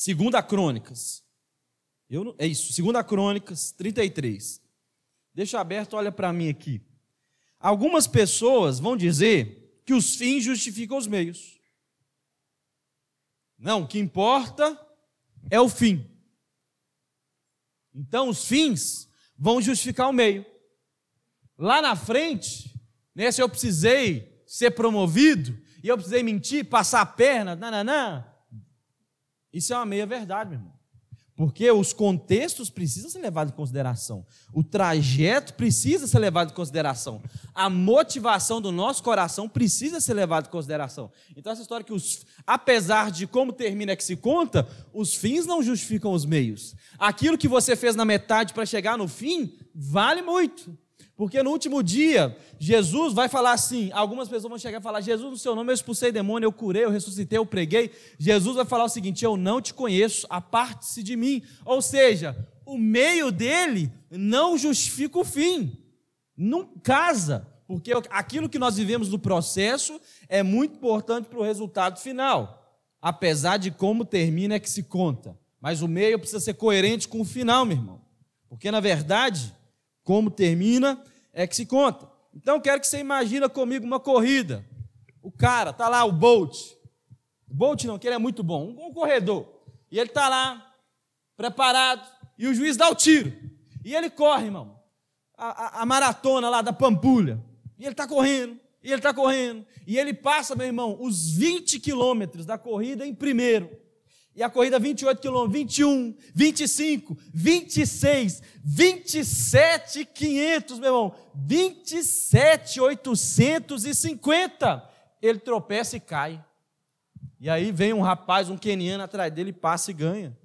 Segunda Crônicas. Eu, é isso, Segunda Crônicas 33. Deixa aberto, olha para mim aqui. Algumas pessoas vão dizer que os fins justificam os meios. Não, o que importa é o fim. Então, os fins vão justificar o meio. Lá na frente, né, se eu precisei ser promovido, e eu precisei mentir, passar a perna, nananã, isso é uma meia verdade, meu irmão. Porque os contextos precisam ser levados em consideração. O trajeto precisa ser levado em consideração. A motivação do nosso coração precisa ser levada em consideração. Então, essa história que, os, apesar de como termina que se conta, os fins não justificam os meios. Aquilo que você fez na metade para chegar no fim, vale muito. Porque no último dia, Jesus vai falar assim: algumas pessoas vão chegar e falar, Jesus, no seu nome eu expulsei demônio, eu curei, eu ressuscitei, eu preguei. Jesus vai falar o seguinte: eu não te conheço, aparte-se de mim. Ou seja, o meio dele não justifica o fim, não casa, porque aquilo que nós vivemos no processo é muito importante para o resultado final, apesar de como termina é que se conta. Mas o meio precisa ser coerente com o final, meu irmão, porque na verdade, como termina é que se conta. Então quero que você imagine comigo uma corrida. O cara tá lá, o Bolt. Bolt não, que ele é muito bom, um corredor. E ele tá lá, preparado, e o juiz dá o tiro. E ele corre, irmão. A, a, a maratona lá da Pampulha. E ele está correndo, e ele está correndo. E ele passa, meu irmão, os 20 quilômetros da corrida em primeiro. E a corrida 28 quilômetros, 21, 25, 26, 27, 500, meu irmão, 27, 850. Ele tropeça e cai. E aí vem um rapaz, um queniano atrás dele, passa e ganha.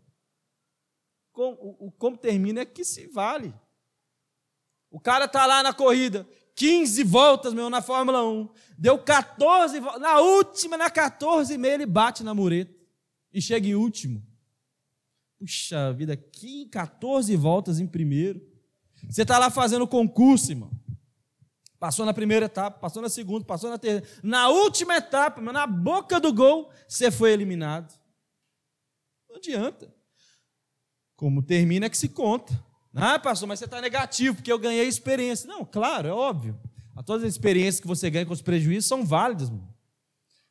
Como, como termina é que se vale. O cara está lá na corrida, 15 voltas, meu, na Fórmula 1. Deu 14 voltas. Na última, na 14 e meia, ele bate na mureta e chega em último. Puxa vida, 14 voltas em primeiro. Você está lá fazendo concurso, irmão. Passou na primeira etapa, passou na segunda, passou na terceira. Na última etapa, na boca do gol, você foi eliminado. Não adianta. Como termina é que se conta. Ah, pastor, mas você está negativo, porque eu ganhei experiência. Não, claro, é óbvio. Todas as experiências que você ganha com os prejuízos são válidas, irmão.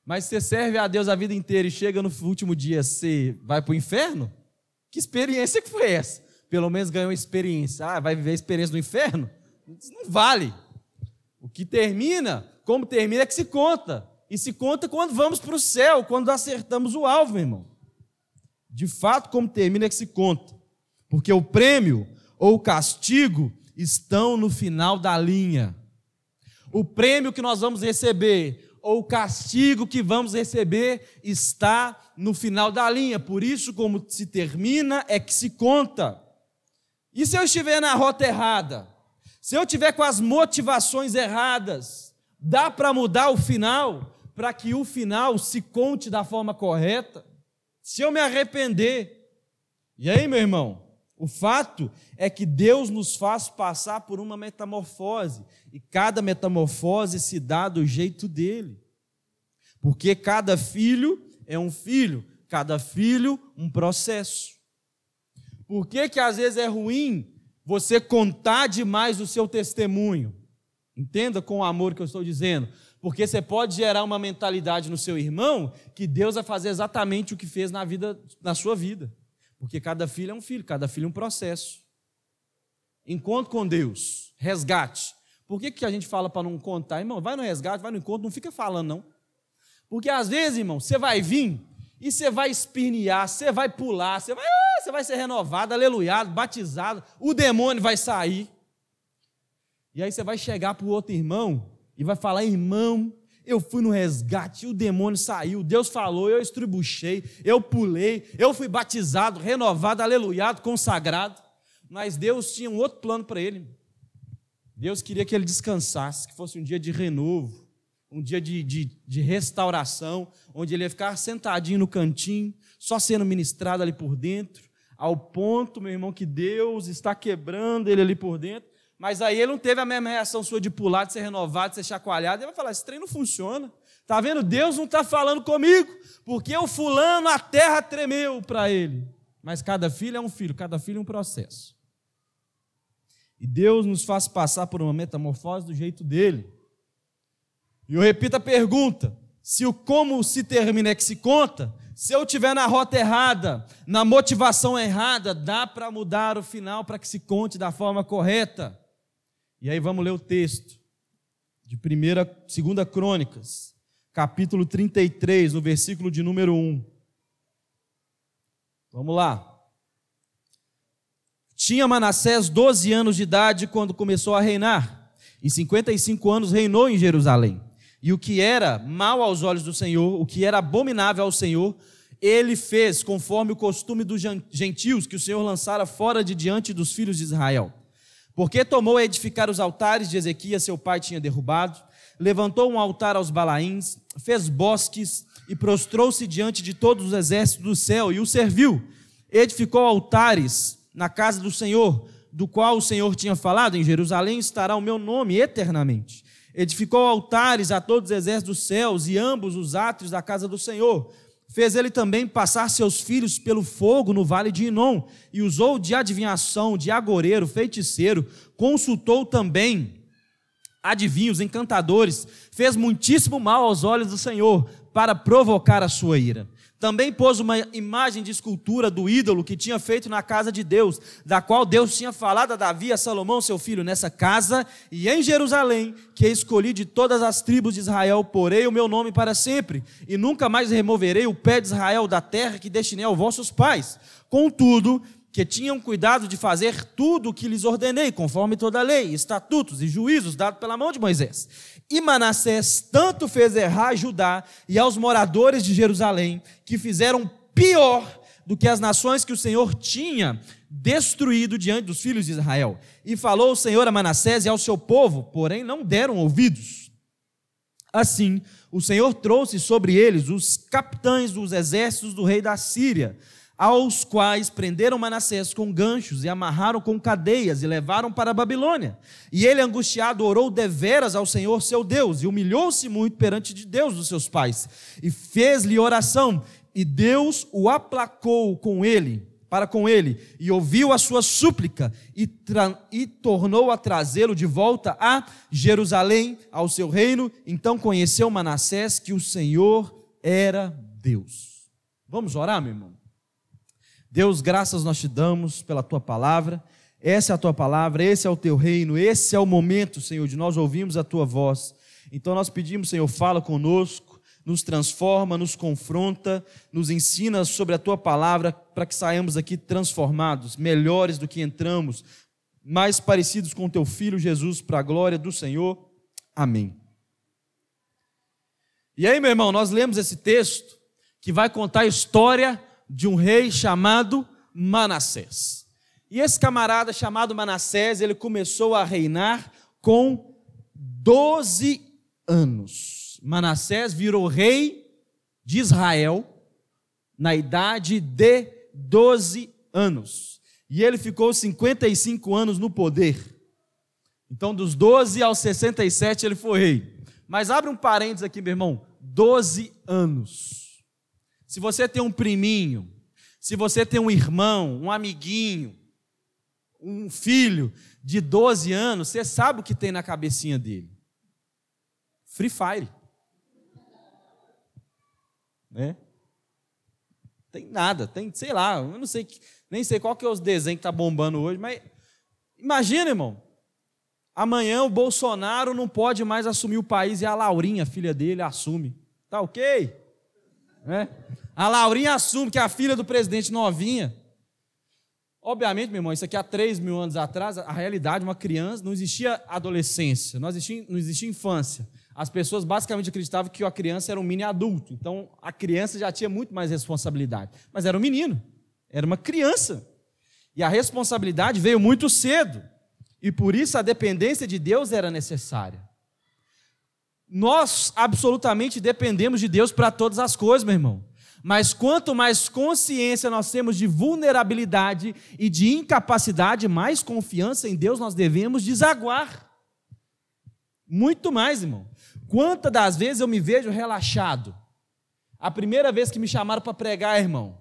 Mas você serve a Deus a vida inteira e chega no último dia, você vai para o inferno? Que experiência que foi essa? Pelo menos ganhou experiência. Ah, vai viver a experiência do inferno? Isso não vale. O que termina, como termina, é que se conta. E se conta quando vamos para o céu, quando acertamos o alvo, meu irmão. De fato, como termina é que se conta. Porque o prêmio ou o castigo estão no final da linha. O prêmio que nós vamos receber ou o castigo que vamos receber está no final da linha. Por isso, como se termina, é que se conta. E se eu estiver na rota errada? Se eu tiver com as motivações erradas, dá para mudar o final para que o final se conte da forma correta? Se eu me arrepender, e aí, meu irmão? O fato é que Deus nos faz passar por uma metamorfose, e cada metamorfose se dá do jeito dele. Porque cada filho é um filho, cada filho um processo. Por que, que às vezes é ruim você contar demais o seu testemunho? Entenda com o amor que eu estou dizendo. Porque você pode gerar uma mentalidade no seu irmão que Deus vai fazer exatamente o que fez na vida, na sua vida. Porque cada filho é um filho, cada filho é um processo. Encontro com Deus, resgate. Por que, que a gente fala para não contar? Irmão, vai no resgate, vai no encontro, não fica falando, não. Porque às vezes, irmão, você vai vir e você vai espirnear, você vai pular, você vai, ah, você vai ser renovado, aleluiado, batizado, o demônio vai sair. E aí você vai chegar para o outro irmão e vai falar: irmão, eu fui no resgate, o demônio saiu, Deus falou, eu estribuchei, eu pulei, eu fui batizado, renovado, aleluiado, consagrado. Mas Deus tinha um outro plano para ele. Deus queria que ele descansasse, que fosse um dia de renovo, um dia de, de, de restauração, onde ele ia ficar sentadinho no cantinho, só sendo ministrado ali por dentro, ao ponto, meu irmão, que Deus está quebrando ele ali por dentro. Mas aí ele não teve a mesma reação sua de pular, de ser renovado, de ser chacoalhado. Ele vai falar: esse trem não funciona. Está vendo? Deus não está falando comigo, porque o fulano, a terra tremeu para ele. Mas cada filho é um filho, cada filho é um processo. E Deus nos faz passar por uma metamorfose do jeito dele. E eu repito a pergunta: se o como se termina é que se conta, se eu estiver na rota errada, na motivação errada, dá para mudar o final para que se conte da forma correta. E aí vamos ler o texto de 1 2 Crônicas, capítulo 33, no versículo de número 1. Vamos lá. Tinha Manassés 12 anos de idade quando começou a reinar, e 55 anos reinou em Jerusalém. E o que era mal aos olhos do Senhor, o que era abominável ao Senhor, ele fez conforme o costume dos gentios que o Senhor lançara fora de diante dos filhos de Israel. Porque tomou a edificar os altares de Ezequias, seu pai tinha derrubado, levantou um altar aos Balaíns, fez bosques e prostrou-se diante de todos os exércitos do céu e o serviu. Edificou altares na casa do Senhor, do qual o Senhor tinha falado: em Jerusalém estará o meu nome eternamente. Edificou altares a todos os exércitos dos céus e ambos os átrios da casa do Senhor Fez ele também passar seus filhos pelo fogo no vale de Inom, e usou de adivinhação, de agoreiro, feiticeiro, consultou também adivinhos, encantadores, fez muitíssimo mal aos olhos do Senhor, para provocar a sua ira. Também pôs uma imagem de escultura do ídolo que tinha feito na casa de Deus, da qual Deus tinha falado a Davi a Salomão, seu filho, nessa casa e em Jerusalém, que escolhi de todas as tribos de Israel, porei o meu nome para sempre, e nunca mais removerei o pé de Israel da terra que destinei aos vossos pais. Contudo, que tinham cuidado de fazer tudo o que lhes ordenei, conforme toda a lei, estatutos e juízos dados pela mão de Moisés. E Manassés tanto fez errar Judá e aos moradores de Jerusalém, que fizeram pior do que as nações que o Senhor tinha destruído diante dos filhos de Israel. E falou o Senhor a Manassés e ao seu povo, porém não deram ouvidos. Assim, o Senhor trouxe sobre eles os capitães dos exércitos do rei da Síria, aos quais prenderam Manassés com ganchos e amarraram com cadeias e levaram para a Babilônia. E ele, angustiado, orou deveras ao Senhor seu Deus e humilhou-se muito perante de Deus dos seus pais e fez-lhe oração. E Deus o aplacou com ele, para com ele, e ouviu a sua súplica e, e tornou a trazê-lo de volta a Jerusalém, ao seu reino. Então conheceu Manassés que o Senhor era Deus. Vamos orar, meu irmão? Deus, graças nós te damos pela tua palavra. Essa é a tua palavra, esse é o teu reino, esse é o momento, Senhor, de nós ouvirmos a tua voz. Então nós pedimos, Senhor, fala conosco, nos transforma, nos confronta, nos ensina sobre a tua palavra para que saiamos aqui transformados, melhores do que entramos, mais parecidos com o teu filho Jesus, para a glória do Senhor. Amém. E aí, meu irmão, nós lemos esse texto que vai contar a história de um rei chamado Manassés. E esse camarada chamado Manassés, ele começou a reinar com 12 anos. Manassés virou rei de Israel na idade de 12 anos. E ele ficou 55 anos no poder. Então, dos 12 aos 67, ele foi rei. Mas abre um parênteses aqui, meu irmão: 12 anos. Se você tem um priminho, se você tem um irmão, um amiguinho, um filho de 12 anos, você sabe o que tem na cabecinha dele. Free Fire. Né? Tem nada, tem, sei lá, eu não sei, nem sei qual que é os desenhos que tá bombando hoje, mas imagina, irmão. Amanhã o Bolsonaro não pode mais assumir o país e a Laurinha, filha dele, assume. Tá ok? Né? A Laurinha assume que é a filha do presidente novinha. Obviamente, meu irmão, isso aqui há 3 mil anos atrás, a realidade, uma criança, não existia adolescência, não existia, não existia infância. As pessoas basicamente acreditavam que a criança era um mini adulto. Então, a criança já tinha muito mais responsabilidade. Mas era um menino, era uma criança. E a responsabilidade veio muito cedo. E por isso a dependência de Deus era necessária. Nós absolutamente dependemos de Deus para todas as coisas, meu irmão. Mas quanto mais consciência nós temos de vulnerabilidade e de incapacidade, mais confiança em Desaguar. Muito mais, irmão. Quantas das vezes eu me vejo relaxado? A primeira vez que me chamaram para pregar, irmão,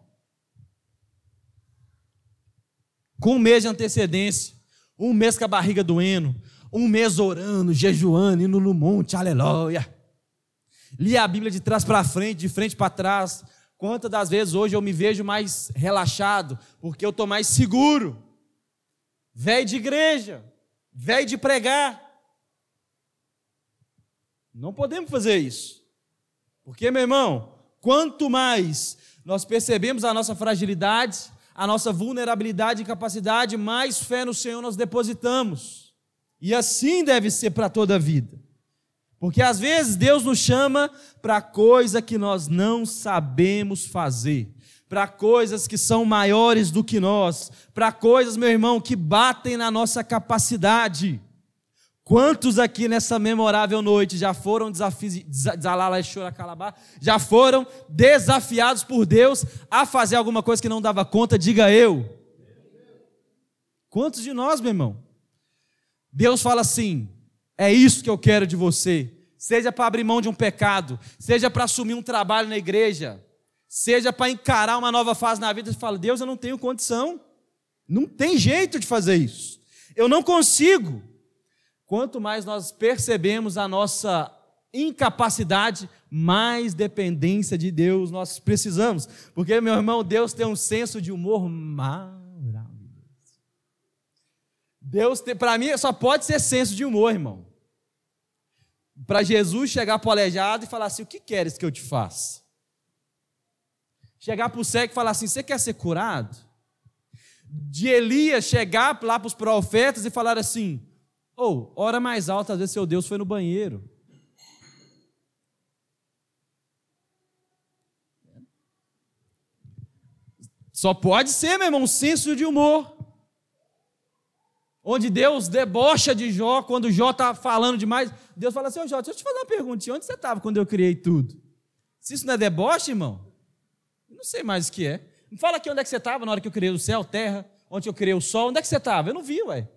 com um mês de antecedência, um mês com a barriga doendo, um mês orando, jejuando, indo no monte, aleluia. Li a Bíblia de trás para frente, de frente para trás. Quantas das vezes hoje eu me vejo mais relaxado, porque eu estou mais seguro. Velho de igreja, velho de pregar. Não podemos fazer isso. Porque, meu irmão, quanto mais nós percebemos a nossa fragilidade, a nossa vulnerabilidade e capacidade, mais fé no Senhor nós depositamos. E assim deve ser para toda a vida. Porque às vezes Deus nos chama para coisa que nós não sabemos fazer, para coisas que são maiores do que nós, para coisas, meu irmão, que batem na nossa capacidade. Quantos aqui nessa memorável noite já foram já foram desafiados por Deus a fazer alguma coisa que não dava conta? Diga eu. Quantos de nós, meu irmão? Deus fala assim: é isso que eu quero de você. Seja para abrir mão de um pecado, seja para assumir um trabalho na igreja, seja para encarar uma nova fase na vida. Você fala: Deus, eu não tenho condição. Não tem jeito de fazer isso. Eu não consigo quanto mais nós percebemos a nossa incapacidade, mais dependência de Deus nós precisamos. Porque, meu irmão, Deus tem um senso de humor maravilhoso. Deus, para mim, só pode ser senso de humor, irmão. Para Jesus chegar para o aleijado e falar assim: O que queres que eu te faça? Chegar para o cego e falar assim: Você quer ser curado? De Elias chegar lá para os profetas e falar assim: ou, hora mais alta, às vezes seu Deus foi no banheiro. Só pode ser, meu irmão, um senso de humor. Onde Deus debocha de Jó, quando Jó está falando demais, Deus fala assim: Ô Jó, deixa eu te fazer uma perguntinha: onde você estava quando eu criei tudo? Se isso não é deboche, irmão, não sei mais o que é. Me fala aqui onde é que você estava na hora que eu criei o céu, terra, onde eu criei o sol, onde é que você estava? Eu não vi, ué.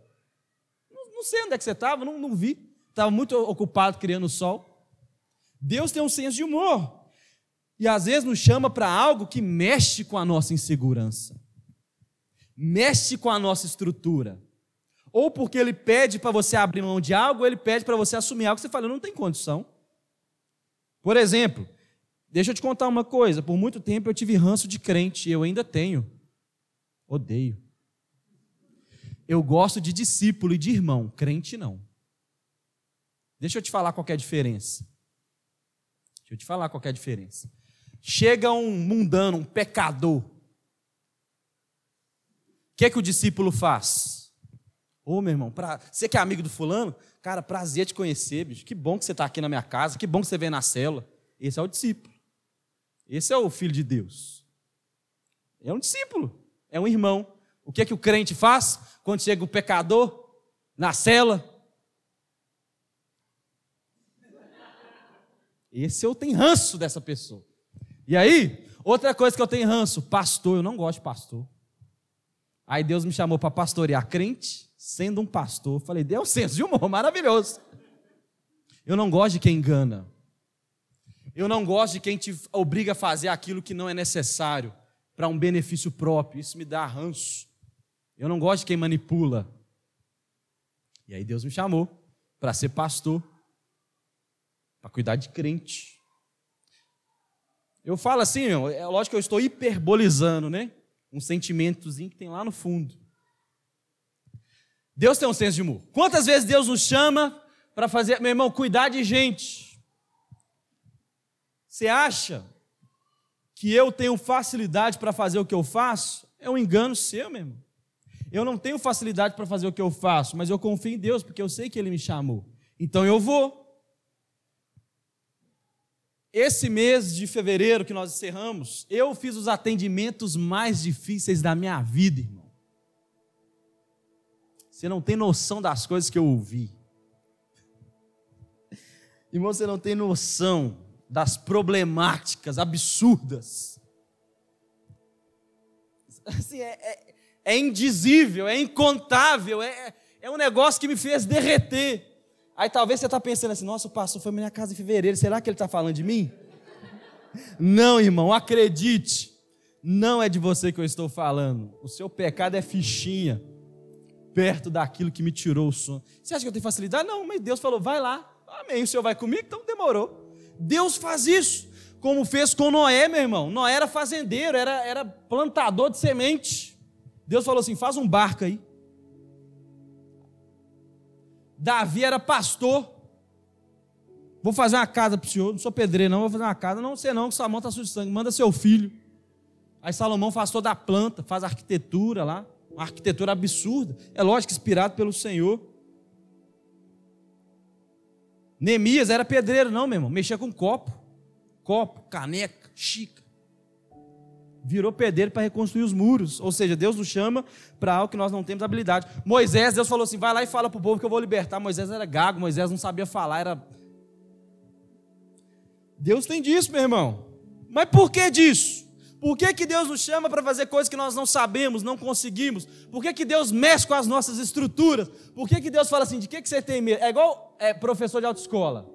Não sei onde é que você estava, não, não vi. Estava muito ocupado criando o sol. Deus tem um senso de humor. E às vezes nos chama para algo que mexe com a nossa insegurança, mexe com a nossa estrutura. Ou porque ele pede para você abrir mão de algo, ou ele pede para você assumir algo que você fala, não tem condição. Por exemplo, deixa eu te contar uma coisa: por muito tempo eu tive ranço de crente, eu ainda tenho. Odeio. Eu gosto de discípulo e de irmão, crente não. Deixa eu te falar qual é a diferença. Deixa eu te falar qual é a diferença. Chega um mundano, um pecador. O que é que o discípulo faz? Ô, meu irmão, pra... você que é amigo do fulano, cara, prazer te conhecer, bicho. Que bom que você está aqui na minha casa, que bom que você vem na célula. Esse é o discípulo. Esse é o filho de Deus. É um discípulo, é um irmão. O que é que o crente faz quando chega o pecador na cela? Esse eu tenho ranço dessa pessoa. E aí, outra coisa que eu tenho ranço, pastor, eu não gosto de pastor. Aí Deus me chamou para pastorear crente, sendo um pastor. Falei, Deus, senso de humor, maravilhoso. Eu não gosto de quem engana. Eu não gosto de quem te obriga a fazer aquilo que não é necessário para um benefício próprio. Isso me dá ranço. Eu não gosto de quem manipula. E aí Deus me chamou para ser pastor, para cuidar de crente. Eu falo assim, é lógico que eu estou hiperbolizando, né? Um sentimentozinho que tem lá no fundo. Deus tem um senso de humor. Quantas vezes Deus nos chama para fazer, meu irmão, cuidar de gente? Você acha que eu tenho facilidade para fazer o que eu faço? É um engano seu, meu irmão. Eu não tenho facilidade para fazer o que eu faço, mas eu confio em Deus, porque eu sei que Ele me chamou. Então eu vou. Esse mês de fevereiro que nós encerramos, eu fiz os atendimentos mais difíceis da minha vida, irmão. Você não tem noção das coisas que eu ouvi. Irmão, você não tem noção das problemáticas absurdas. Assim, é, é é indizível, é incontável, é, é um negócio que me fez derreter. Aí talvez você está pensando assim: nossa, o pastor foi na minha casa em fevereiro, será que ele está falando de mim? Não, irmão, acredite, não é de você que eu estou falando. O seu pecado é fichinha, perto daquilo que me tirou o sono. Você acha que eu tenho facilidade? Não, mas Deus falou: vai lá, amém. O senhor vai comigo? Então demorou. Deus faz isso, como fez com Noé, meu irmão. Noé era fazendeiro, era, era plantador de semente. Deus falou assim: faz um barco aí. Davi era pastor. Vou fazer uma casa para o senhor, não sou pedreiro, não, vou fazer uma casa. Não, você não, que sua mão está suja de sangue, manda seu filho. Aí Salomão faz toda a planta, faz a arquitetura lá, uma arquitetura absurda. É lógico, inspirado pelo Senhor. Neemias era pedreiro, não, meu irmão, mexia com copo, copo, caneca, xícara virou pedreiro para reconstruir os muros. Ou seja, Deus nos chama para algo que nós não temos habilidade. Moisés, Deus falou assim: vai lá e fala para o povo que eu vou libertar. Moisés era gago, Moisés não sabia falar, era. Deus tem disso, meu irmão. Mas por que disso? Por que, que Deus nos chama para fazer coisas que nós não sabemos, não conseguimos? Por que, que Deus mexe com as nossas estruturas? Por que, que Deus fala assim, de que, que você tem medo? É igual é, professor de autoescola.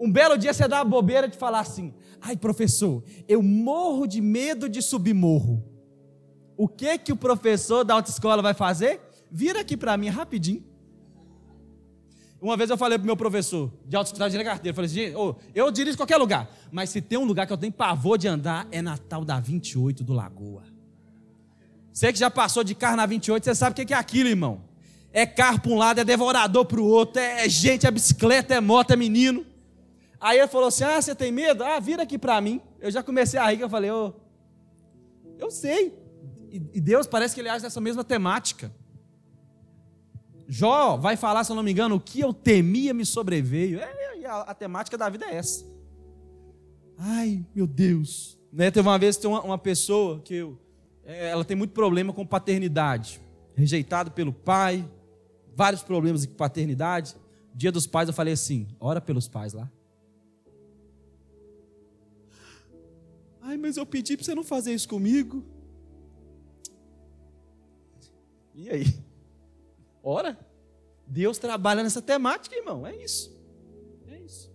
Um belo dia você dá a bobeira de falar assim: ai, professor, eu morro de medo de subir morro. O que que o professor da autoescola vai fazer? Vira aqui para mim rapidinho. Uma vez eu falei pro meu professor de autoescola de carteira, eu falei assim, oh, eu dirijo qualquer lugar, mas se tem um lugar que eu tenho pavor de andar, é Natal da 28 do Lagoa. Você que já passou de carro na 28, você sabe o que é aquilo, irmão. É carro para um lado, é devorador para o outro, é gente, é bicicleta, é moto, é menino. Aí ele falou assim: Ah, você tem medo? Ah, vira aqui para mim. Eu já comecei a rir, eu falei: oh, Eu sei. E Deus parece que ele age nessa mesma temática. Jó vai falar, se eu não me engano, o que eu temia me sobreveio. É, a, a temática da vida é essa. Ai, meu Deus. Né, teve uma vez tem uma, uma pessoa que eu, é, ela tem muito problema com paternidade. Rejeitado pelo pai, vários problemas com paternidade. Dia dos pais eu falei assim: ora pelos pais lá. Ai, mas eu pedi para você não fazer isso comigo. E aí? Ora, Deus trabalha nessa temática, irmão. É isso. É isso.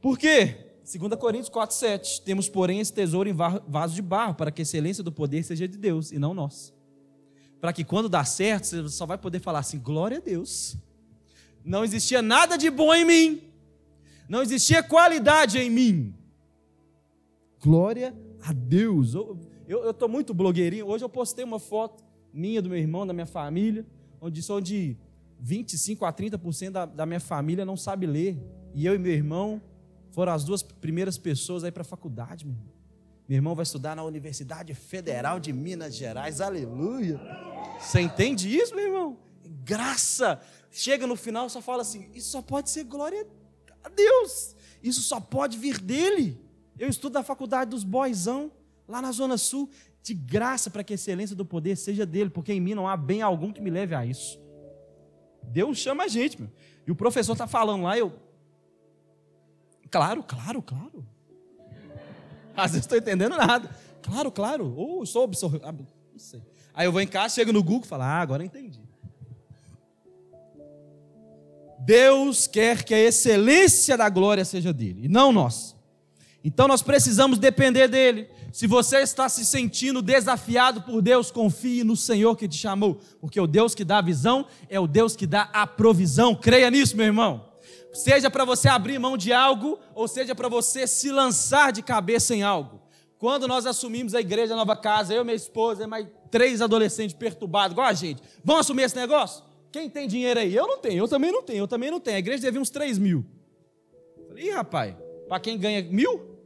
Por quê? 2 Coríntios 4, 7. Temos, porém, esse tesouro em vaso de barro, para que a excelência do poder seja de Deus e não nossa. Para que quando dá certo, você só vai poder falar assim: glória a Deus. Não existia nada de bom em mim. Não existia qualidade em mim. Glória a Deus. Eu estou muito blogueirinho. Hoje eu postei uma foto minha, do meu irmão, da minha família, onde só de 25 a 30% da, da minha família não sabe ler. E eu e meu irmão foram as duas primeiras pessoas aí para a faculdade, meu irmão. Meu irmão vai estudar na Universidade Federal de Minas Gerais. Aleluia. Você entende isso, meu irmão? Graça. Chega no final só fala assim: isso só pode ser glória a Deus. Isso só pode vir dele. Eu estudo na faculdade dos boizão, lá na Zona Sul, de graça para que a excelência do poder seja dele, porque em mim não há bem algum que me leve a isso. Deus chama a gente, meu. E o professor está falando lá, eu. Claro, claro, claro. Às vezes estou entendendo nada. Claro, claro. Ou oh, sou absorvido. Ah, não sei. Aí eu vou em casa, chego no Google e falo, ah, agora entendi. Deus quer que a excelência da glória seja dele, e não nós. Então nós precisamos depender dele. Se você está se sentindo desafiado por Deus, confie no Senhor que te chamou, porque o Deus que dá a visão é o Deus que dá a provisão. Creia nisso, meu irmão. Seja para você abrir mão de algo, ou seja para você se lançar de cabeça em algo. Quando nós assumimos a igreja Nova Casa, eu, minha esposa mais três adolescentes perturbados, igual a gente, vamos assumir esse negócio? Quem tem dinheiro aí? Eu não tenho, eu também não tenho, eu também não tenho. A igreja devia uns três mil. Falei, rapaz, para quem ganha mil,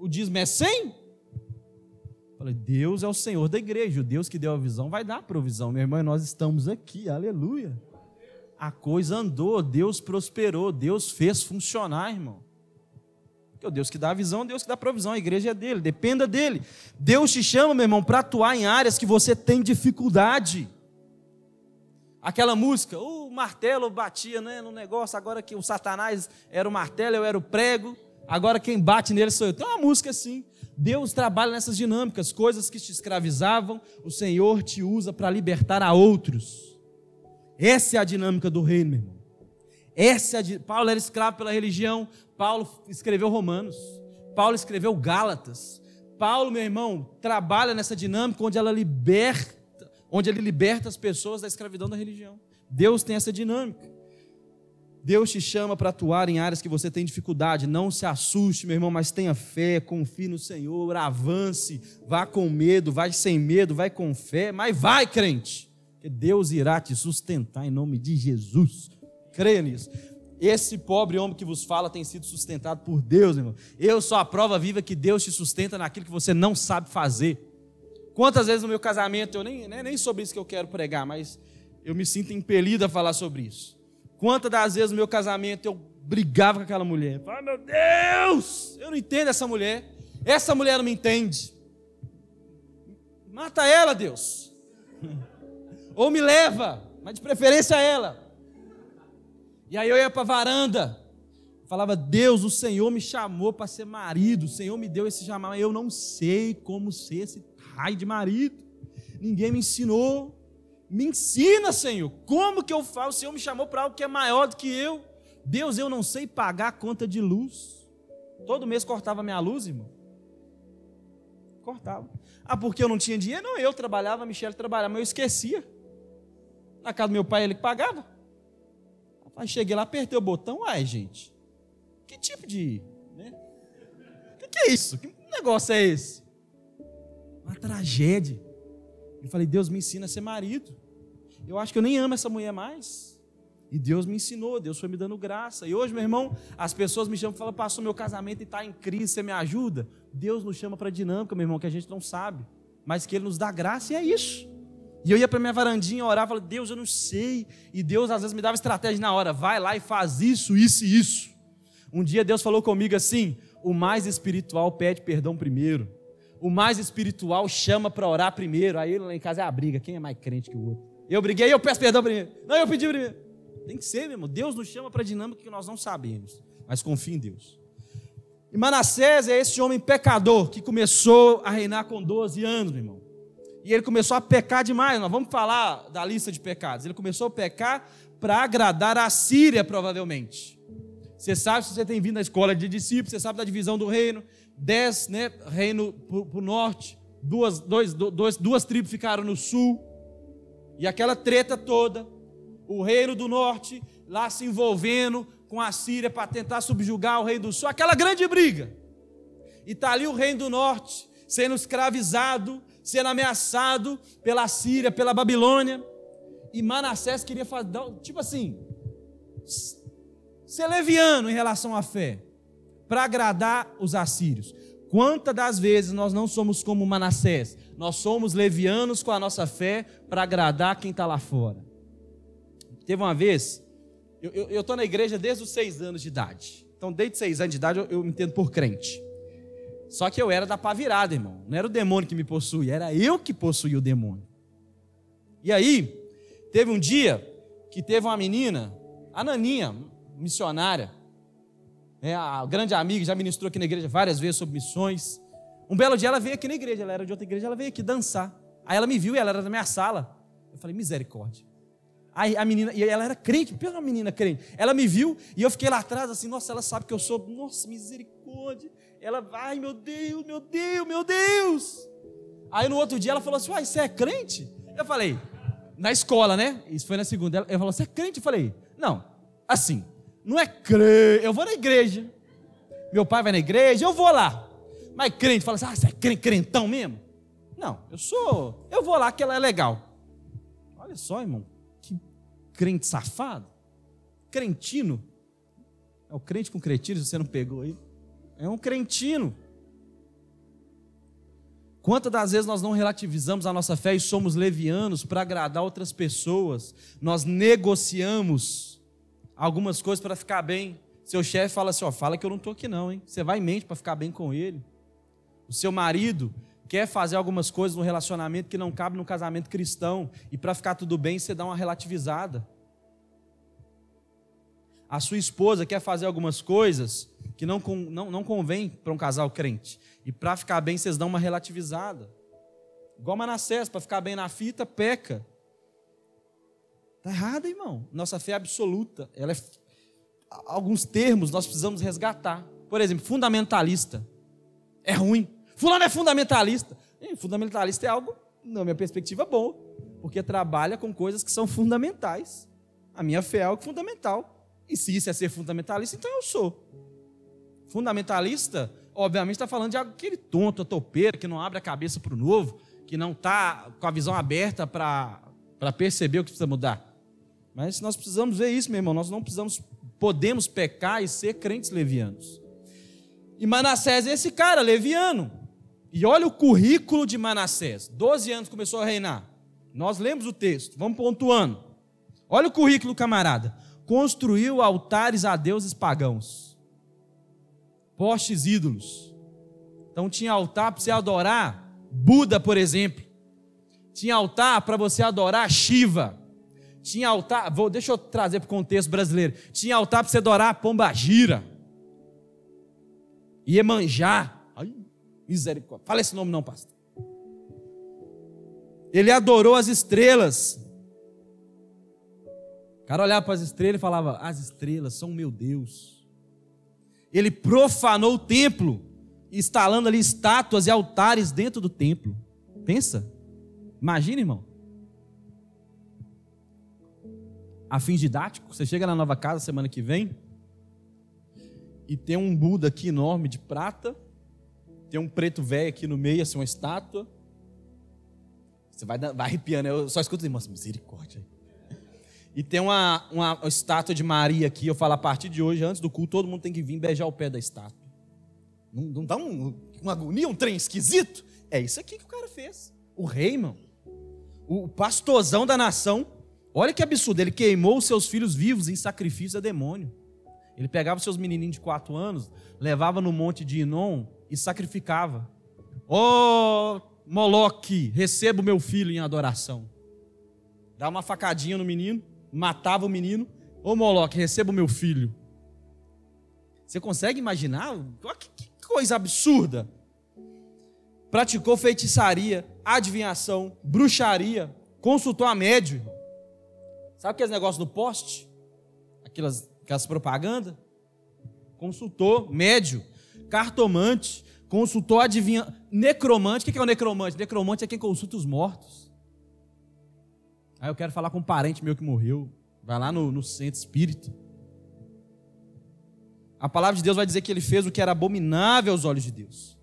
o dízimo é 100? Falei, Deus é o Senhor da igreja, o Deus que deu a visão vai dar a provisão. Meu irmão, nós estamos aqui, aleluia. A coisa andou, Deus prosperou, Deus fez funcionar, irmão. Porque o Deus que dá a visão, Deus que dá a provisão, a igreja é dele, dependa dele. Deus te chama, meu irmão, para atuar em áreas que você tem dificuldade. Aquela música, o martelo batia né, no negócio, agora que o Satanás era o martelo, eu era o prego. Agora quem bate nele sou eu. Tem uma música assim. Deus trabalha nessas dinâmicas, coisas que te escravizavam, o Senhor te usa para libertar a outros. Essa é a dinâmica do reino, meu irmão. Essa é a, Paulo era escravo pela religião, Paulo escreveu Romanos, Paulo escreveu Gálatas. Paulo, meu irmão, trabalha nessa dinâmica onde ela liberta, onde ele liberta as pessoas da escravidão da religião. Deus tem essa dinâmica. Deus te chama para atuar em áreas que você tem dificuldade. Não se assuste, meu irmão, mas tenha fé, confie no Senhor, avance, vá com medo, vai sem medo, vai com fé, mas vai, crente, que Deus irá te sustentar em nome de Jesus. Creia nisso. Esse pobre homem que vos fala tem sido sustentado por Deus, irmão. Eu sou a prova viva que Deus te sustenta naquilo que você não sabe fazer. Quantas vezes no meu casamento, eu nem, nem sobre isso que eu quero pregar, mas eu me sinto impelido a falar sobre isso. Quantas das vezes no meu casamento eu brigava com aquela mulher? Ai meu Deus, eu não entendo essa mulher. Essa mulher não me entende. Mata ela, Deus. Ou me leva, mas de preferência ela. E aí eu ia para a varanda, falava: Deus, o Senhor me chamou para ser marido, o Senhor me deu esse chamado, eu não sei como ser esse raio de marido, ninguém me ensinou. Me ensina, Senhor, como que eu faço? O Senhor me chamou para algo que é maior do que eu. Deus, eu não sei pagar a conta de luz. Todo mês cortava minha luz, irmão. Cortava. Ah, porque eu não tinha dinheiro? Não, eu trabalhava, a Michelle trabalhava, mas eu esquecia. Na casa do meu pai, ele que pagava. Aí cheguei lá, apertei o botão, ai, gente, que tipo de. Né? Que, que é isso? Que negócio é esse? Uma tragédia. Eu falei, Deus me ensina a ser marido. Eu acho que eu nem amo essa mulher mais. E Deus me ensinou, Deus foi me dando graça. E hoje, meu irmão, as pessoas me chamam e falam, passou meu casamento e está em crise, você me ajuda? Deus nos chama para dinâmica, meu irmão, que a gente não sabe, mas que Ele nos dá graça e é isso. E eu ia para minha varandinha orar, falava, Deus, eu não sei. E Deus às vezes me dava estratégia na hora, vai lá e faz isso, isso e isso. Um dia Deus falou comigo assim: o mais espiritual pede perdão primeiro. O mais espiritual chama para orar primeiro. Aí lá em casa é a briga, quem é mais crente que o outro? Eu briguei, eu peço perdão primeiro. Não, eu pedi primeiro. Tem que ser, meu irmão. Deus nos chama para dinâmica que nós não sabemos, mas confia em Deus. E Manassés é esse homem pecador que começou a reinar com 12 anos, meu irmão. E ele começou a pecar demais. Nós vamos falar da lista de pecados. Ele começou a pecar para agradar a Síria, provavelmente. Você sabe, se você tem vindo na escola de discípulos, você sabe da divisão do reino. Dez, né, reino para o norte. Duas, dois, dois, duas tribos ficaram no sul. E aquela treta toda. O reino do norte lá se envolvendo com a Síria para tentar subjugar o reino do sul. Aquela grande briga. E está ali o reino do norte sendo escravizado sendo ameaçado pela Síria, pela Babilônia. E Manassés queria fazer, tipo assim, ser leviano em relação à fé, para agradar os assírios. Quantas das vezes nós não somos como Manassés? Nós somos levianos com a nossa fé para agradar quem está lá fora. Teve uma vez, eu estou na igreja desde os seis anos de idade. Então, desde seis anos de idade, eu, eu me entendo por crente. Só que eu era da pá virada, irmão. Não era o demônio que me possuía, era eu que possuía o demônio. E aí, teve um dia que teve uma menina, a Naninha, missionária, né, a grande amiga, já ministrou aqui na igreja várias vezes sobre missões. Um belo dia ela veio aqui na igreja, ela era de outra igreja, ela veio aqui dançar. Aí ela me viu e ela era da minha sala. Eu falei, misericórdia. Aí a menina, e ela era crente, pela menina crente. Ela me viu e eu fiquei lá atrás assim, nossa, ela sabe que eu sou, nossa, misericórdia. Ela, ai meu Deus, meu Deus, meu Deus. Aí no outro dia ela falou assim: Uai, você é crente? Eu falei, na escola, né? Isso foi na segunda. Ela falou: Você é crente? Eu falei: Não, assim, não é crente. Eu vou na igreja. Meu pai vai na igreja, eu vou lá. Mas crente, fala assim: Ah, você é crentão mesmo? Não, eu sou. Eu vou lá que ela é legal. Olha só, irmão, que crente safado. Crentino. É o crente com cretino, se você não pegou aí. É um crentino. Quantas das vezes nós não relativizamos a nossa fé e somos levianos para agradar outras pessoas? Nós negociamos algumas coisas para ficar bem. Seu chefe fala assim: ó, fala que eu não estou aqui não, hein? Você vai em mente para ficar bem com ele. O seu marido quer fazer algumas coisas no relacionamento que não cabe no casamento cristão e para ficar tudo bem você dá uma relativizada. A sua esposa quer fazer algumas coisas que não, não, não convém para um casal crente. E para ficar bem, vocês dão uma relativizada. Igual Manassés, para ficar bem na fita, peca. Está errada, irmão. Nossa fé é absoluta. Ela é... Alguns termos nós precisamos resgatar. Por exemplo, fundamentalista. É ruim. Fulano é fundamentalista. E fundamentalista é algo, na minha perspectiva, bom. Porque trabalha com coisas que são fundamentais. A minha fé é algo fundamental. E se isso é ser fundamentalista, então eu sou. Fundamentalista, obviamente, está falando de aquele tonto, topeira, que não abre a cabeça para o novo, que não está com a visão aberta para perceber o que precisa mudar. Mas nós precisamos ver isso, meu irmão. Nós não precisamos, podemos pecar e ser crentes levianos. E Manassés é esse cara, leviano. E olha o currículo de Manassés. Doze anos começou a reinar. Nós lemos o texto, vamos pontuando. Olha o currículo, camarada. Construiu altares a deuses pagãos, postes ídolos. Então tinha altar para você adorar Buda, por exemplo. Tinha altar para você adorar Shiva. Tinha altar, vou, deixa eu trazer para o contexto brasileiro. Tinha altar para você adorar Pombagira. Iemanjá. Misericórdia. Fala esse nome não, pastor. Ele adorou as estrelas. O cara olhava para as estrelas e falava: As estrelas são meu Deus. Ele profanou o templo, instalando ali estátuas e altares dentro do templo. Pensa. Imagina, irmão. a fins didáticos, você chega na nova casa semana que vem e tem um Buda aqui enorme de prata, tem um preto velho aqui no meio, assim, uma estátua. Você vai, vai arrepiando, eu só escuto irmãos, misericórdia. E tem uma, uma, uma estátua de Maria aqui, eu falo, a partir de hoje, antes do culto, todo mundo tem que vir beijar o pé da estátua. Não, não dá um, uma agonia, um trem esquisito? É isso aqui que o cara fez. O rei, irmão. O pastorzão da nação Olha que absurdo, ele queimou os seus filhos vivos em sacrifício a demônio. Ele pegava os seus menininhos de quatro anos, levava no monte de Inon e sacrificava. Ó oh, Moloque, receba o meu filho em adoração. Dá uma facadinha no menino, matava o menino. Ô oh, Moloque, receba o meu filho. Você consegue imaginar? Que coisa absurda. Praticou feitiçaria, adivinhação, bruxaria, consultou a médium Sabe aqueles negócios do poste? Aquelas, aquelas propagandas? Consultor, médio, cartomante, consultor adivinha, necromante. O que é o necromante? Necromante é quem consulta os mortos. Aí eu quero falar com um parente meu que morreu. Vai lá no, no centro espírita. A palavra de Deus vai dizer que ele fez o que era abominável aos olhos de Deus.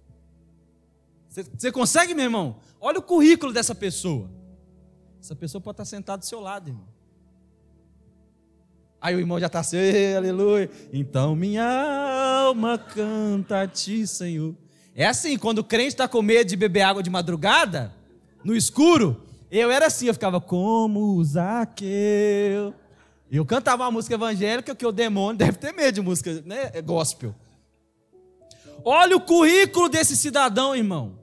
Você, você consegue, meu irmão? Olha o currículo dessa pessoa. Essa pessoa pode estar sentada do seu lado, irmão. Aí o irmão já está assim, aleluia. Então minha alma canta a ti, Senhor. É assim, quando o crente está com medo de beber água de madrugada, no escuro, eu era assim, eu ficava como Zaqueu. Eu cantava uma música evangélica que o demônio deve ter medo de música né, é gospel. Olha o currículo desse cidadão, irmão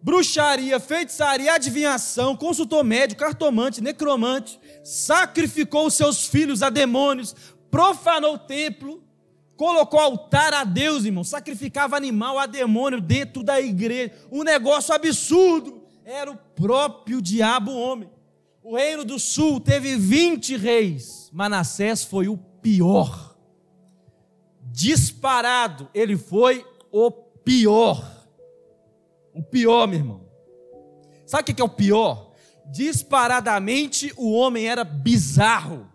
bruxaria, feitiçaria, adivinhação, consultor médico, cartomante, necromante, sacrificou seus filhos a demônios, profanou o templo, colocou altar a Deus, irmão, sacrificava animal a demônio dentro da igreja, um negócio absurdo, era o próprio diabo homem. O reino do sul teve 20 reis, Manassés foi o pior. Disparado, ele foi o pior. O pior, meu irmão. Sabe o que é o pior? Disparadamente o homem era bizarro.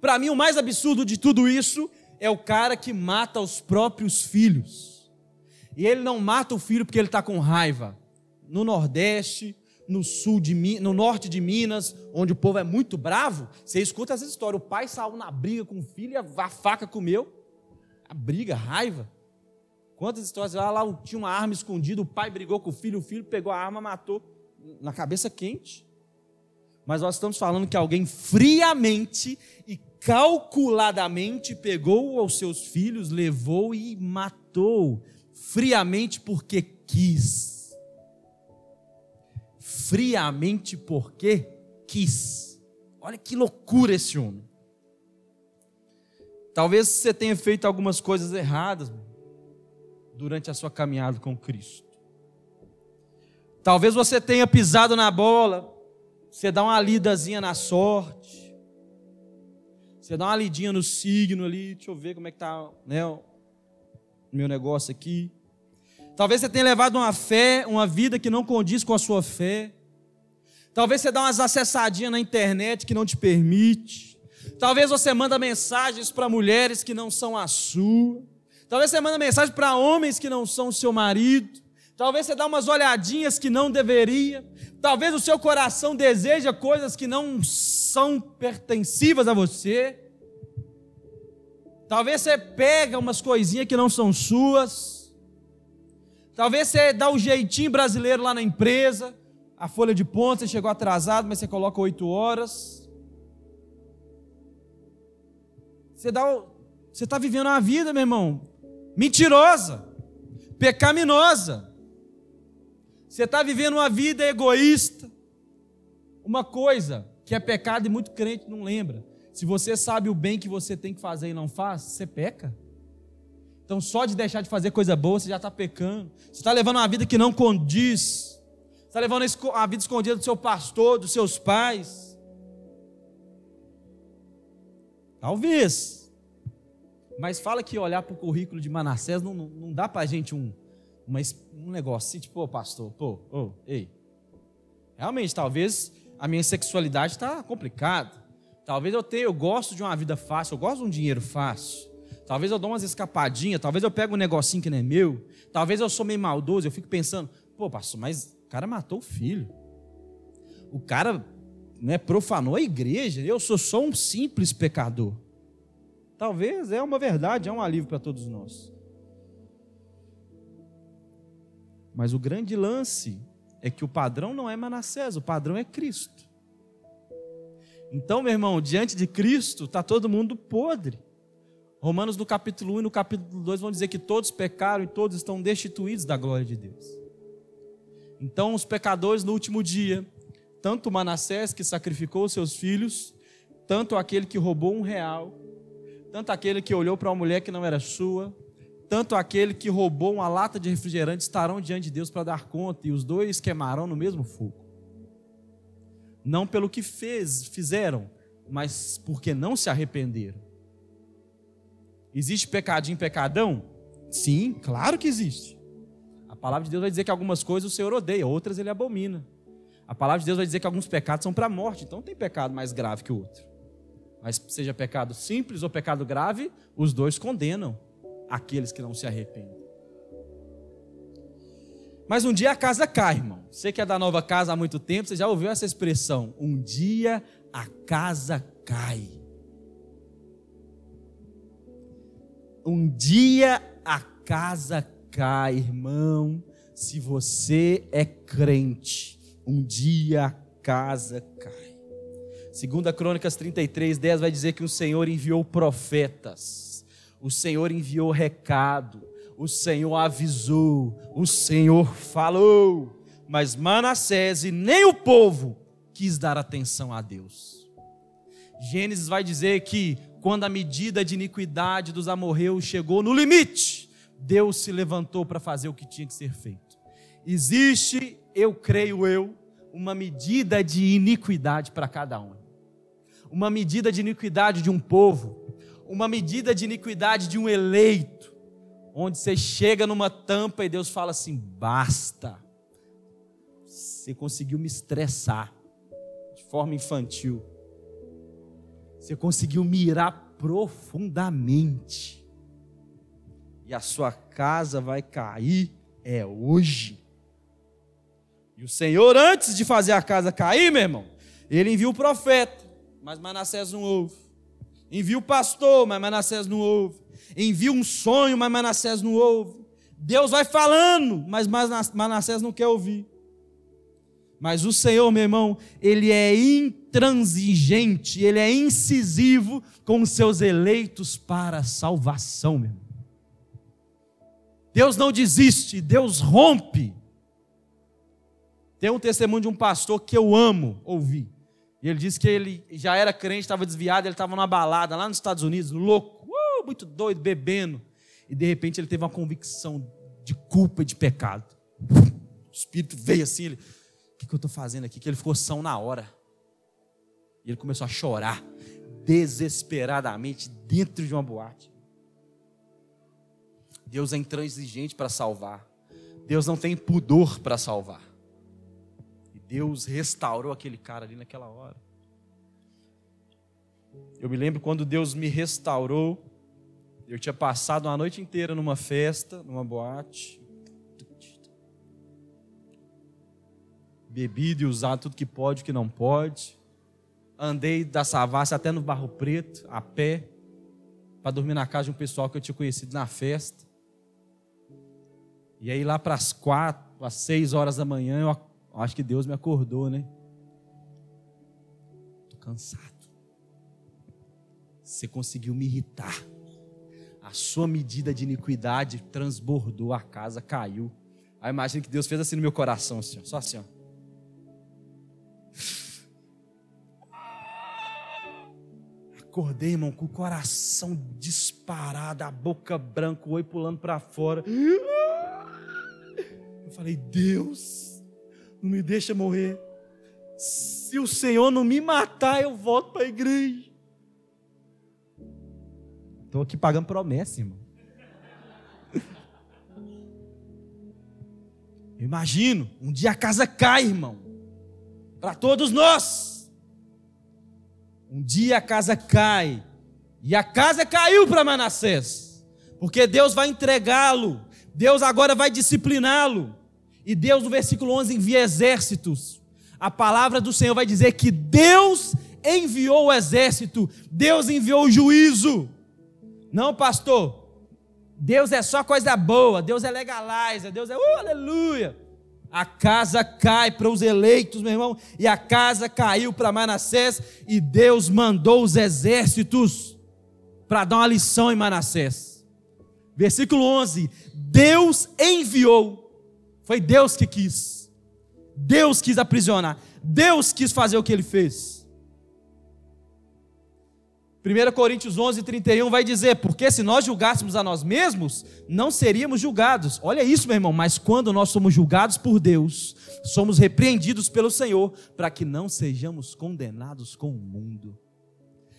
Para mim, o mais absurdo de tudo isso é o cara que mata os próprios filhos. E ele não mata o filho porque ele está com raiva. No Nordeste, no sul de no norte de Minas, onde o povo é muito bravo, você escuta essa história. O pai saiu na briga com o filho e a faca comeu. A briga, a raiva. Quantas histórias lá, lá tinha uma arma escondida, o pai brigou com o filho, o filho pegou a arma, matou na cabeça quente. Mas nós estamos falando que alguém friamente e calculadamente pegou os seus filhos, levou e matou, friamente porque quis. Friamente porque quis. Olha que loucura esse homem. Talvez você tenha feito algumas coisas erradas, durante a sua caminhada com Cristo. Talvez você tenha pisado na bola, Você dá uma lidazinha na sorte. Você dá uma lidinha no signo ali, deixa eu ver como é que tá, né, o meu negócio aqui. Talvez você tenha levado uma fé, uma vida que não condiz com a sua fé. Talvez você dá umas acessadinhas na internet que não te permite. Talvez você manda mensagens para mulheres que não são a sua. Talvez você manda mensagem para homens que não são o seu marido. Talvez você dá umas olhadinhas que não deveria. Talvez o seu coração deseja coisas que não são pertencivas a você. Talvez você pega umas coisinhas que não são suas. Talvez você dá o um jeitinho brasileiro lá na empresa, a folha de ponta, você chegou atrasado, mas você coloca oito horas. Você você está vivendo uma vida, meu irmão, mentirosa, pecaminosa. Você está vivendo uma vida egoísta. Uma coisa que é pecado e muito crente não lembra. Se você sabe o bem que você tem que fazer e não faz, você peca. Então, só de deixar de fazer coisa boa, você já está pecando. Você está levando uma vida que não condiz. Você está levando a vida escondida do seu pastor, dos seus pais. Talvez. Mas fala que olhar para o currículo de Manassés não, não, não dá para a gente um, uma, um negócio assim, tipo, pô, pastor, pô, oh, ei. Realmente, talvez a minha sexualidade está complicada. Talvez eu tenha, eu gosto de uma vida fácil, eu gosto de um dinheiro fácil. Talvez eu dou umas escapadinhas, talvez eu pego um negocinho que não é meu, talvez eu sou meio maldoso, eu fico pensando, pô, pastor, mas o cara matou o filho. O cara né, profanou a igreja, eu sou só um simples pecador. Talvez é uma verdade, é um alívio para todos nós. Mas o grande lance é que o padrão não é Manassés, o padrão é Cristo. Então, meu irmão, diante de Cristo está todo mundo podre. Romanos no capítulo 1 e no capítulo 2 vão dizer que todos pecaram e todos estão destituídos da glória de Deus. Então, os pecadores no último dia, tanto Manassés que sacrificou seus filhos, tanto aquele que roubou um real, tanto aquele que olhou para uma mulher que não era sua, tanto aquele que roubou uma lata de refrigerante estarão diante de Deus para dar conta, e os dois queimarão no mesmo fogo. Não pelo que fez, fizeram, mas porque não se arrependeram. Existe pecadinho, pecadão? Sim, claro que existe. A palavra de Deus vai dizer que algumas coisas o Senhor odeia, outras ele abomina. A palavra de Deus vai dizer que alguns pecados são para a morte, então tem pecado mais grave que o outro. Mas seja pecado simples ou pecado grave, os dois condenam aqueles que não se arrependem. Mas um dia a casa cai, irmão. Você que é da nova casa há muito tempo, você já ouviu essa expressão? Um dia a casa cai. Um dia a casa cai, irmão. Se você é crente, um dia a casa cai. Segunda Crônicas 33, 10 vai dizer que o Senhor enviou profetas. O Senhor enviou recado. O Senhor avisou. O Senhor falou. Mas Manassés e nem o povo quis dar atenção a Deus. Gênesis vai dizer que quando a medida de iniquidade dos amorreus chegou no limite, Deus se levantou para fazer o que tinha que ser feito. Existe, eu creio eu, uma medida de iniquidade para cada um. Uma medida de iniquidade de um povo, uma medida de iniquidade de um eleito, onde você chega numa tampa e Deus fala assim: basta. Você conseguiu me estressar de forma infantil. Você conseguiu mirar profundamente. E a sua casa vai cair é hoje. E o Senhor, antes de fazer a casa cair, meu irmão, ele envia o profeta, mas Manassés não ouve. Envia o pastor, mas Manassés não ouve. Envia um sonho, mas Manassés não ouve. Deus vai falando, mas Manassés não quer ouvir. Mas o Senhor, meu irmão, ele é intransigente, ele é incisivo com os seus eleitos para a salvação, meu irmão. Deus não desiste, Deus rompe. Tem um testemunho de um pastor que eu amo ouvir. E ele disse que ele já era crente, estava desviado, ele estava numa balada lá nos Estados Unidos, louco, uh, muito doido, bebendo. E de repente ele teve uma convicção de culpa e de pecado. O Espírito veio assim, ele, o que, que eu estou fazendo aqui? Que ele ficou são na hora. E ele começou a chorar desesperadamente dentro de uma boate. Deus é intransigente para salvar. Deus não tem pudor para salvar. Deus restaurou aquele cara ali naquela hora. Eu me lembro quando Deus me restaurou, eu tinha passado uma noite inteira numa festa, numa boate. Bebido e usado tudo que pode, o que não pode. Andei da Savassi até no Barro Preto, a pé, para dormir na casa de um pessoal que eu tinha conhecido na festa. E aí lá para as quatro, às seis horas da manhã, eu acho que Deus me acordou, né? Estou cansado. Você conseguiu me irritar. A sua medida de iniquidade transbordou, a casa caiu. Aí imagina que Deus fez assim no meu coração, assim, só assim, ó. Acordei, irmão, com o coração disparado, a boca branca, o oi pulando para fora. Eu falei, Deus, não me deixa morrer. Se o Senhor não me matar, eu volto para a igreja. Estou aqui pagando promessa, irmão. Eu imagino, um dia a casa cai, irmão. Para todos nós. Um dia a casa cai. E a casa caiu para Manassés. Porque Deus vai entregá-lo. Deus agora vai discipliná-lo. E Deus, no versículo 11, envia exércitos. A palavra do Senhor vai dizer que Deus enviou o exército. Deus enviou o juízo. Não, pastor. Deus é só coisa boa, Deus é legalizer, Deus é, uh, aleluia. A casa cai para os eleitos, meu irmão, e a casa caiu para Manassés, e Deus mandou os exércitos para dar uma lição em Manassés. Versículo 11: Deus enviou, foi Deus que quis, Deus quis aprisionar, Deus quis fazer o que ele fez. 1 Coríntios 11, 31 vai dizer: Porque se nós julgássemos a nós mesmos, não seríamos julgados. Olha isso, meu irmão, mas quando nós somos julgados por Deus, somos repreendidos pelo Senhor, para que não sejamos condenados com o mundo.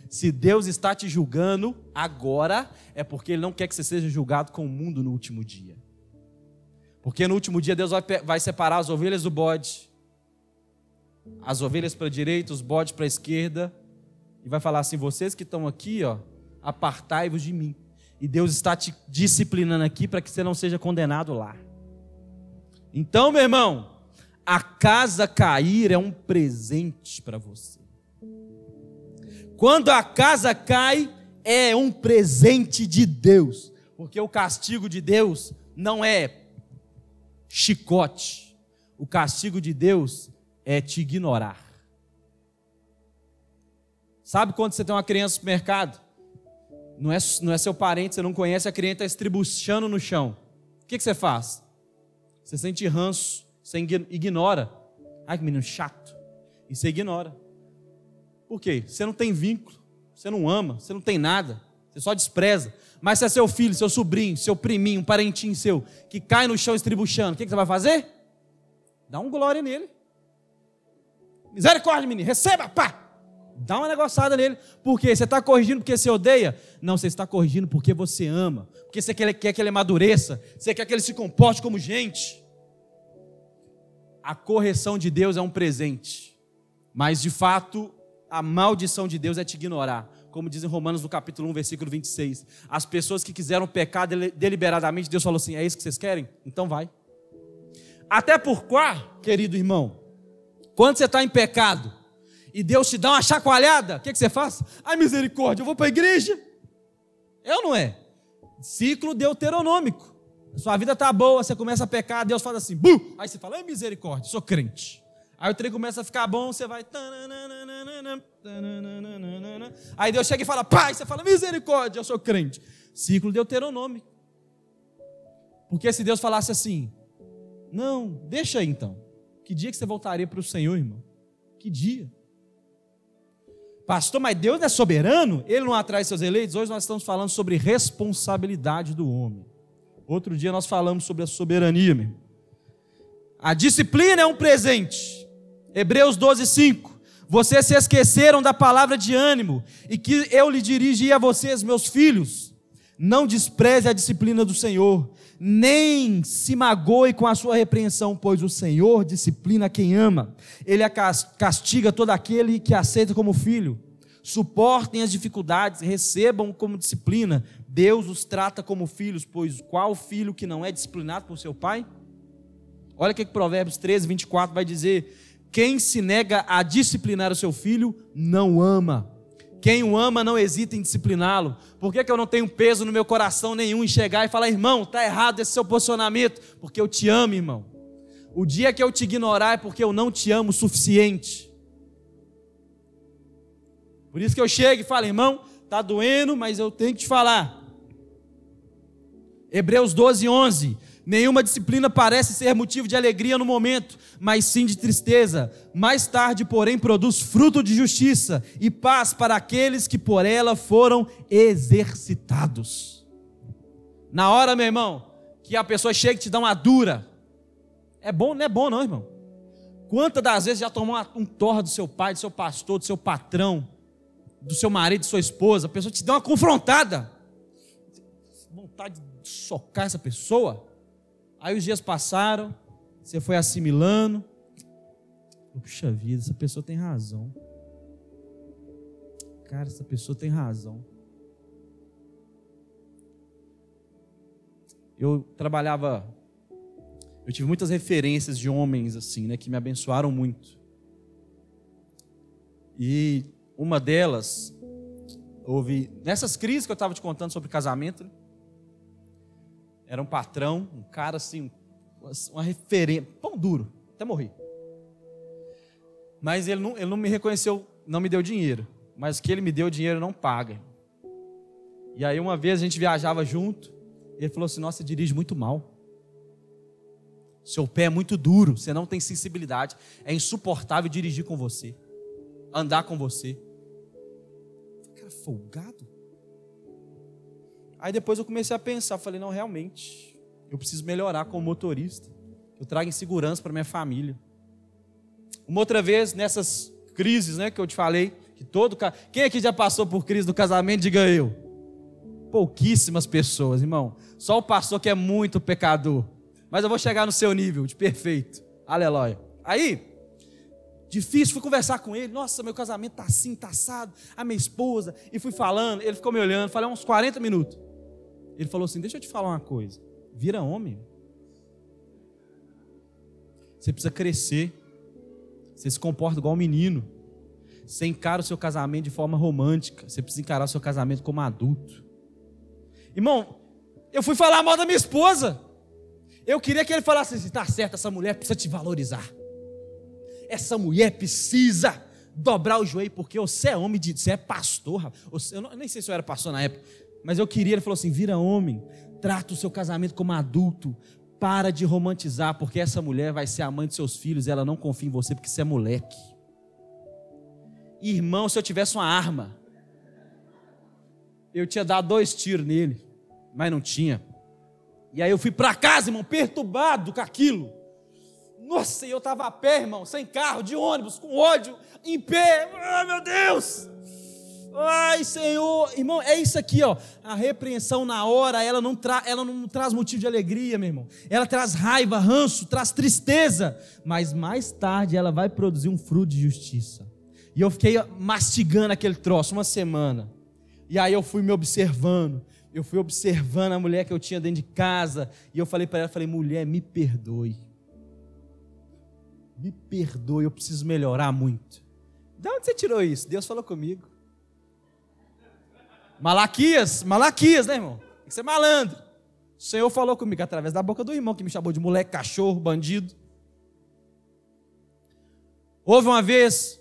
Se Deus está te julgando agora, é porque Ele não quer que você seja julgado com o mundo no último dia. Porque no último dia Deus vai, separar as ovelhas do bode, as ovelhas para a direita, os bodes para a esquerda e vai falar assim: vocês que estão aqui, ó, apartai-vos de mim. E Deus está te disciplinando aqui para que você não seja condenado lá. Então, meu irmão, a casa cair é um presente para você. Quando a casa cai, é um presente de Deus, porque o castigo de Deus não é chicote, o castigo de Deus é te ignorar. Sabe quando você tem uma criança no supermercado? Não é, não é seu parente, você não conhece, a criança está estribuchando no chão. O que, que você faz? Você sente ranço, você ignora. Ai, que menino chato. E você ignora. Por quê? Você não tem vínculo, você não ama, você não tem nada, você só despreza. Mas se é seu filho, seu sobrinho, seu priminho, um parentinho seu, que cai no chão estribuchando, o que, que você vai fazer? Dá um glória nele. Misericórdia, menino, receba, pá! Dá uma negociada nele. Por quê? Você está corrigindo porque você odeia? Não, você está corrigindo porque você ama. Porque você quer, quer que ele amadureça. Você quer que ele se comporte como gente. A correção de Deus é um presente. Mas, de fato, a maldição de Deus é te ignorar. Como diz em Romanos, no capítulo 1, versículo 26. As pessoas que quiseram pecar deliberadamente, Deus falou assim: é isso que vocês querem? Então vai. Até por quá, querido irmão, quando você está em pecado, e Deus te dá uma chacoalhada, o que, que você faz? Ai, misericórdia, eu vou para a igreja. É ou não é? Ciclo deuteronômico. Sua vida está boa, você começa a pecar, Deus fala assim, Buh! aí você fala, ai misericórdia, sou crente. Aí o trem começa a ficar bom, você vai. Aí Deus chega e fala, pai, você fala, misericórdia, eu sou crente. Ciclo deuteronômico. Porque se Deus falasse assim, não, deixa aí então. Que dia que você voltaria para o Senhor, irmão? Que dia? Pastor, mas Deus é soberano? Ele não atrai seus eleitos? Hoje nós estamos falando sobre responsabilidade do homem. Outro dia nós falamos sobre a soberania. Meu. A disciplina é um presente. Hebreus 12, 5. Vocês se esqueceram da palavra de ânimo e que eu lhe dirigi a vocês, meus filhos. Não despreze a disciplina do Senhor, nem se magoe com a sua repreensão, pois o Senhor disciplina quem ama. Ele castiga todo aquele que aceita como filho. Suportem as dificuldades, recebam como disciplina. Deus os trata como filhos, pois qual filho que não é disciplinado por seu pai? Olha o que, que Provérbios 13, 24 vai dizer: Quem se nega a disciplinar o seu filho, não ama. Quem o ama não hesita em discipliná-lo. Por que, que eu não tenho peso no meu coração nenhum em chegar e falar, irmão, está errado esse seu posicionamento? Porque eu te amo, irmão. O dia que eu te ignorar é porque eu não te amo o suficiente. Por isso que eu chego e falo, irmão, está doendo, mas eu tenho que te falar. Hebreus 12, 11. Nenhuma disciplina parece ser motivo de alegria no momento, mas sim de tristeza. Mais tarde, porém, produz fruto de justiça e paz para aqueles que por ela foram exercitados. Na hora, meu irmão, que a pessoa chega e te dá uma dura, é bom, não é bom, não, irmão. Quantas das vezes já tomou um torra do seu pai, do seu pastor, do seu patrão, do seu marido, de sua esposa, a pessoa te dá uma confrontada. Vontade de socar essa pessoa. Aí os dias passaram, você foi assimilando. Puxa vida, essa pessoa tem razão. Cara, essa pessoa tem razão. Eu trabalhava, eu tive muitas referências de homens assim, né, que me abençoaram muito. E uma delas houve nessas crises que eu estava te contando sobre casamento? Era um patrão, um cara assim, uma referência, pão duro, até morri. Mas ele não, ele não me reconheceu, não me deu dinheiro. Mas o que ele me deu dinheiro não paga. E aí uma vez a gente viajava junto, ele falou assim: Nossa, você dirige muito mal. Seu pé é muito duro, você não tem sensibilidade. É insuportável dirigir com você, andar com você. Cara, folgado. Aí depois eu comecei a pensar, falei, não, realmente, eu preciso melhorar como motorista. Eu trago insegurança para minha família. Uma outra vez, nessas crises, né, que eu te falei, que todo quem aqui já passou por crise do casamento, diga eu. Pouquíssimas pessoas, irmão. Só o pastor que é muito pecador. Mas eu vou chegar no seu nível de perfeito. Aleluia. Aí, Difícil, fui conversar com ele. Nossa, meu casamento tá assim, tá assado. A minha esposa. E fui falando. Ele ficou me olhando. Falei uns 40 minutos. Ele falou assim: Deixa eu te falar uma coisa. Vira homem. Você precisa crescer. Você se comporta igual um menino. Você encara o seu casamento de forma romântica. Você precisa encarar o seu casamento como adulto. Irmão, eu fui falar mal da minha esposa. Eu queria que ele falasse assim: tá certo, essa mulher precisa te valorizar. Essa mulher precisa dobrar o joelho, porque você é homem, de, você é pastor. Eu nem sei se eu era pastor na época. Mas eu queria, ele falou assim: vira homem, trata o seu casamento como adulto, para de romantizar, porque essa mulher vai ser a mãe de seus filhos, ela não confia em você porque você é moleque. Irmão, se eu tivesse uma arma, eu tinha dado dois tiros nele, mas não tinha. E aí eu fui para casa, irmão, perturbado com aquilo. Nossa, e eu estava a pé, irmão, sem carro, de ônibus, com ódio, em pé. Ah, meu Deus! Ai, Senhor, irmão, é isso aqui, ó. A repreensão na hora, ela não, tra ela não traz motivo de alegria, meu irmão. Ela traz raiva, ranço, traz tristeza. Mas mais tarde ela vai produzir um fruto de justiça. E eu fiquei mastigando aquele troço uma semana. E aí eu fui me observando. Eu fui observando a mulher que eu tinha dentro de casa. E eu falei para ela, falei, mulher, me perdoe. Me perdoe, eu preciso melhorar muito. De onde você tirou isso? Deus falou comigo. Malaquias, Malaquias, né, irmão? Tem que ser malandro. O Senhor falou comigo através da boca do irmão que me chamou de moleque, cachorro, bandido. Houve uma vez,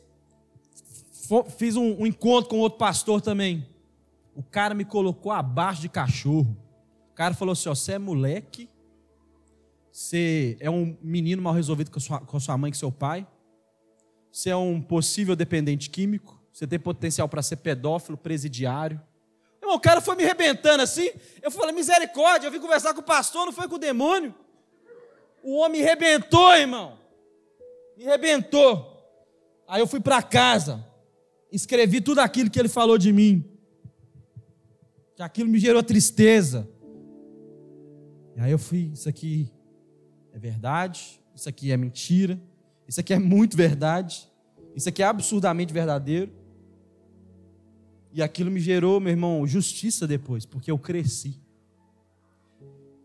fiz um, um encontro com outro pastor também. O cara me colocou abaixo de cachorro. O cara falou assim: ó, você é moleque, você é um menino mal resolvido com sua, com sua mãe e com seu pai, você é um possível dependente químico, você tem potencial para ser pedófilo, presidiário Irmão, o cara foi me arrebentando assim. Eu falei, misericórdia, eu vim conversar com o pastor, não foi com o demônio. O homem me arrebentou, irmão. Me arrebentou. Aí eu fui para casa, escrevi tudo aquilo que ele falou de mim. Que aquilo me gerou tristeza. E aí eu fui, isso aqui é verdade, isso aqui é mentira, isso aqui é muito verdade, isso aqui é absurdamente verdadeiro. E aquilo me gerou, meu irmão, justiça depois, porque eu cresci.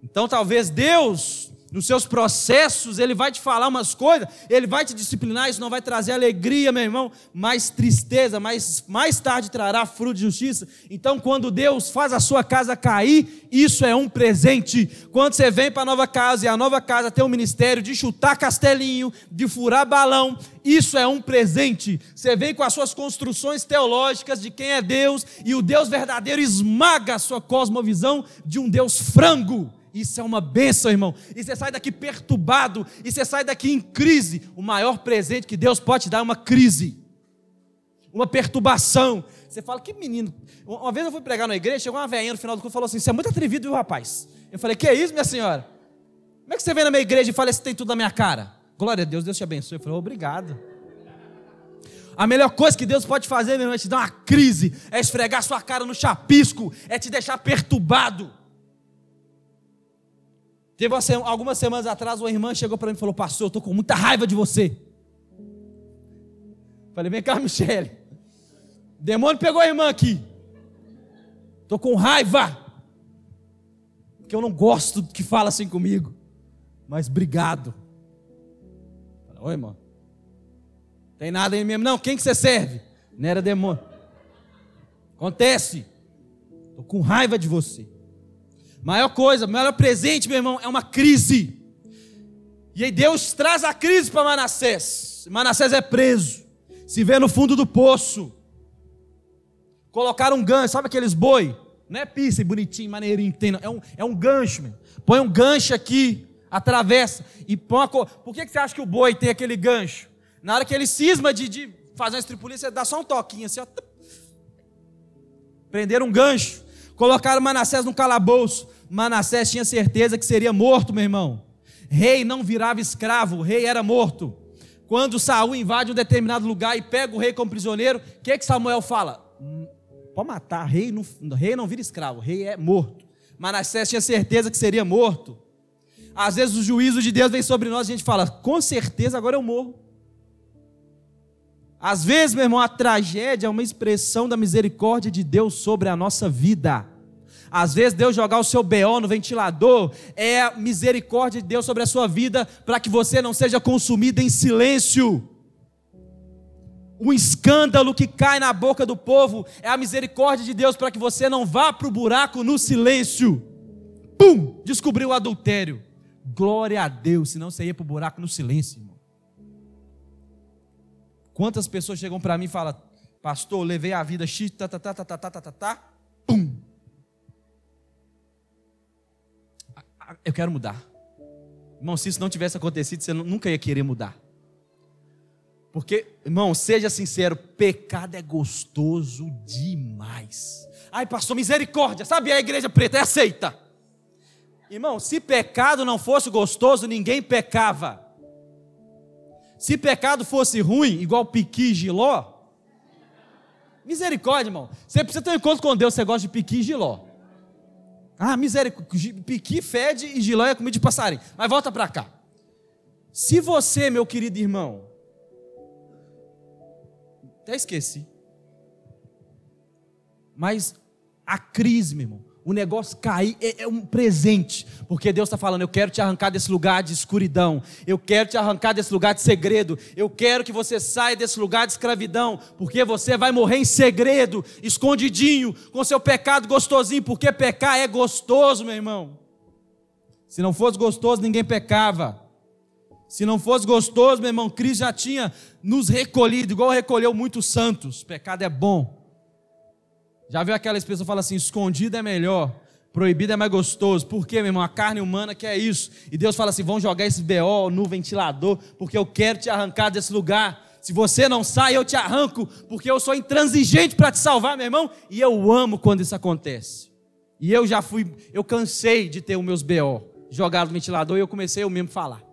Então talvez Deus nos seus processos, ele vai te falar umas coisas, ele vai te disciplinar, isso não vai trazer alegria, meu irmão, mais tristeza, mais, mais tarde trará fruto de justiça. Então, quando Deus faz a sua casa cair, isso é um presente. Quando você vem para a nova casa e a nova casa tem o um ministério de chutar castelinho, de furar balão, isso é um presente. Você vem com as suas construções teológicas de quem é Deus, e o Deus verdadeiro esmaga a sua cosmovisão de um Deus frango isso é uma benção, irmão. E você sai daqui perturbado, e você sai daqui em crise. O maior presente que Deus pode te dar é uma crise, uma perturbação. Você fala, que menino. Uma vez eu fui pregar na igreja, chegou uma velhinha no final do culto e falou assim: Você é muito atrevido, viu, rapaz? Eu falei: Que é isso, minha senhora? Como é que você vem na minha igreja e fala isso tem tudo na minha cara? Glória a Deus, Deus te abençoe. Eu falei: Obrigado. A melhor coisa que Deus pode fazer, meu irmão, é te dar uma crise, é esfregar sua cara no chapisco, é te deixar perturbado. Teve algumas semanas atrás, uma irmã chegou para mim e falou: Pastor, eu estou com muita raiva de você. Falei: Vem cá, Michele. Demônio pegou a irmã aqui. Estou com raiva. Porque eu não gosto que fala assim comigo. Mas obrigado. Falei, Oi, irmão. Tem nada aí mesmo. Não, quem que você serve? Não era demônio. Acontece. Estou com raiva de você. Maior coisa, maior presente, meu irmão, é uma crise. E aí Deus traz a crise para Manassés. Manassés é preso, se vê no fundo do poço. Colocaram um gancho, sabe aqueles boi? Não é pista bonitinho, maneirinho, tem. É, um, é um gancho, meu. Põe um gancho aqui, atravessa e põe a cor. Por que, que você acha que o boi tem aquele gancho? Na hora que ele cisma de, de fazer uma estripulia, você dá só um toquinho assim, ó. Prenderam um gancho. Colocaram Manassés no calabouço. Manassés tinha certeza que seria morto, meu irmão. Rei não virava escravo, rei era morto. Quando Saul invade um determinado lugar e pega o rei como prisioneiro, o que, que Samuel fala? Hum, pode matar, rei não, rei não vira escravo, rei é morto. Manassés tinha certeza que seria morto. Às vezes o juízo de Deus vem sobre nós e a gente fala, com certeza agora eu morro. Às vezes, meu irmão, a tragédia é uma expressão da misericórdia de Deus sobre a nossa vida. Às vezes, Deus jogar o seu BO no ventilador é a misericórdia de Deus sobre a sua vida para que você não seja consumido em silêncio. O escândalo que cai na boca do povo é a misericórdia de Deus para que você não vá para o buraco no silêncio. Pum! Descobriu o adultério. Glória a Deus, senão você ia para o buraco no silêncio, irmão. Quantas pessoas chegam para mim e falam, pastor, levei a vida x, tá, tá, tá, tá, tá, tá, tá, tá, tá, pum, eu quero mudar. Irmão, se isso não tivesse acontecido, você nunca ia querer mudar. Porque, irmão, seja sincero, pecado é gostoso demais. Ai, pastor, misericórdia, sabe a igreja preta é aceita. Irmão, se pecado não fosse gostoso, ninguém pecava. Se pecado fosse ruim, igual piqui e giló, misericórdia, irmão. Você precisa ter um encontro com Deus, você gosta de piqui e giló. Ah, misericórdia, piqui fede e giló é comida de passarinho. Mas volta para cá. Se você, meu querido irmão, até esqueci, mas a crise, meu irmão, o negócio cair é, é um presente, porque Deus está falando: eu quero te arrancar desse lugar de escuridão, eu quero te arrancar desse lugar de segredo, eu quero que você saia desse lugar de escravidão, porque você vai morrer em segredo, escondidinho, com seu pecado gostosinho, porque pecar é gostoso, meu irmão. Se não fosse gostoso, ninguém pecava. Se não fosse gostoso, meu irmão, Cristo já tinha nos recolhido, igual recolheu muitos santos. Pecado é bom. Já viu aquela expressão que fala assim: escondido é melhor, proibido é mais gostoso. Por quê, meu irmão? A carne humana quer isso. E Deus fala assim: vão jogar esse BO no ventilador, porque eu quero te arrancar desse lugar. Se você não sai, eu te arranco, porque eu sou intransigente para te salvar, meu irmão. E eu amo quando isso acontece. E eu já fui, eu cansei de ter os meus BO jogados no ventilador e eu comecei eu mesmo a falar.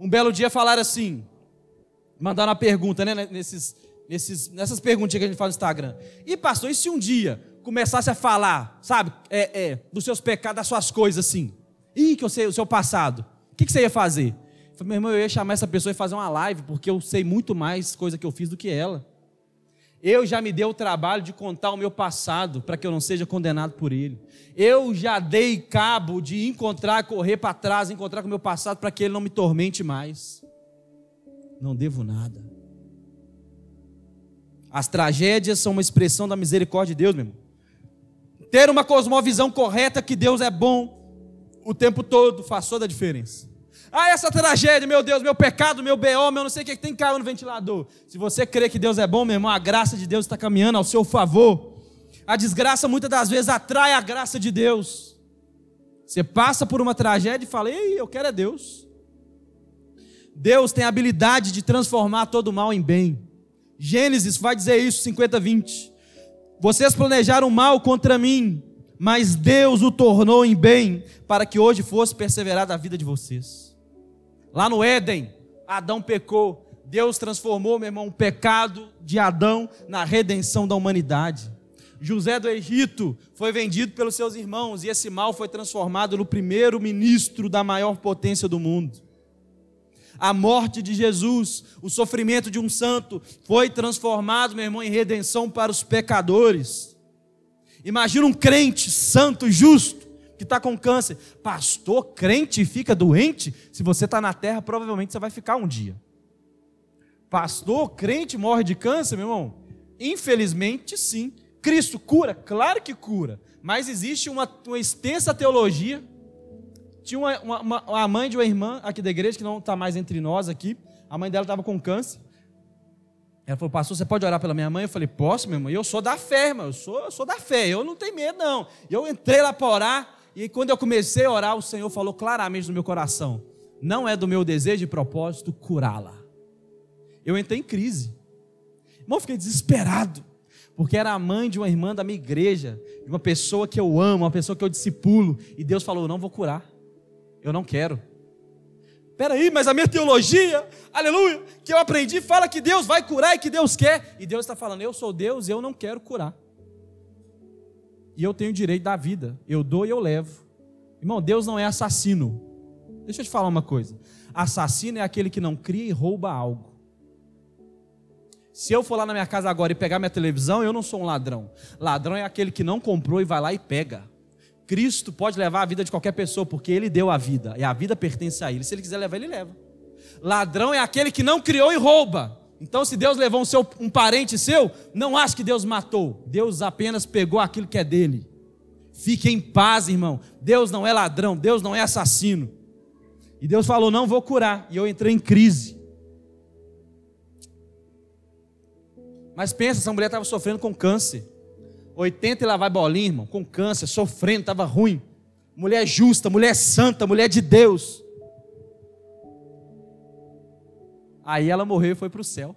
Um belo dia falaram assim: Mandaram uma pergunta, né? Nesses, nesses, nessas perguntinhas que a gente faz no Instagram. E pastor, e se um dia começasse a falar, sabe, é, é, dos seus pecados, das suas coisas assim? Ih, que eu sei o seu passado. O que, que você ia fazer? Eu falei, meu irmão, eu ia chamar essa pessoa e fazer uma live, porque eu sei muito mais coisa que eu fiz do que ela. Eu já me dei o trabalho de contar o meu passado para que eu não seja condenado por ele. Eu já dei cabo de encontrar, correr para trás, encontrar com o meu passado para que ele não me tormente mais. Não devo nada. As tragédias são uma expressão da misericórdia de Deus, meu irmão. Ter uma cosmovisão correta que Deus é bom o tempo todo faz toda a diferença. Ah, essa tragédia, meu Deus, meu pecado, meu BO, meu não sei o que, que tem caiu no ventilador. Se você crê que Deus é bom, meu irmão, a graça de Deus está caminhando ao seu favor. A desgraça muitas das vezes atrai a graça de Deus. Você passa por uma tragédia e fala, ei, eu quero é Deus. Deus tem a habilidade de transformar todo mal em bem. Gênesis vai dizer isso, 50, 20. Vocês planejaram mal contra mim, mas Deus o tornou em bem, para que hoje fosse perseverada a vida de vocês. Lá no Éden, Adão pecou. Deus transformou, meu irmão, o pecado de Adão na redenção da humanidade. José do Egito foi vendido pelos seus irmãos e esse mal foi transformado no primeiro ministro da maior potência do mundo. A morte de Jesus, o sofrimento de um santo, foi transformado, meu irmão, em redenção para os pecadores. Imagina um crente santo, justo, que está com câncer. Pastor, crente fica doente? Se você está na terra, provavelmente você vai ficar um dia. Pastor, crente morre de câncer, meu irmão? Infelizmente, sim. Cristo cura? Claro que cura. Mas existe uma, uma extensa teologia. Tinha uma, uma, uma, a mãe de uma irmã aqui da igreja, que não está mais entre nós aqui. A mãe dela estava com câncer. Ela falou, pastor, você pode orar pela minha mãe? Eu falei, posso, meu irmão. E eu sou da fé, irmão. Eu sou, eu sou da fé. Eu não tenho medo, não. E eu entrei lá para orar. E quando eu comecei a orar, o Senhor falou claramente no meu coração: não é do meu desejo e propósito curá-la. Eu entrei em crise. Irmão, fiquei desesperado. Porque era a mãe de uma irmã da minha igreja, de uma pessoa que eu amo, uma pessoa que eu discipulo. E Deus falou: não vou curar. Eu não quero. Peraí, mas a minha teologia, aleluia, que eu aprendi, fala que Deus vai curar e que Deus quer. E Deus está falando: eu sou Deus, eu não quero curar e eu tenho direito da vida. Eu dou e eu levo. Irmão, Deus não é assassino. Deixa eu te falar uma coisa. Assassino é aquele que não cria e rouba algo. Se eu for lá na minha casa agora e pegar minha televisão, eu não sou um ladrão. Ladrão é aquele que não comprou e vai lá e pega. Cristo pode levar a vida de qualquer pessoa, porque ele deu a vida, e a vida pertence a ele. Se ele quiser levar, ele leva. Ladrão é aquele que não criou e rouba. Então, se Deus levou um, seu, um parente seu, não ache que Deus matou. Deus apenas pegou aquilo que é dele. Fique em paz, irmão. Deus não é ladrão, Deus não é assassino. E Deus falou: Não vou curar. E eu entrei em crise. Mas pensa, essa mulher estava sofrendo com câncer. 80 e lá vai bolinha, irmão, com câncer, sofrendo, estava ruim. Mulher justa, mulher santa, mulher de Deus. Aí ela morreu e foi para o céu.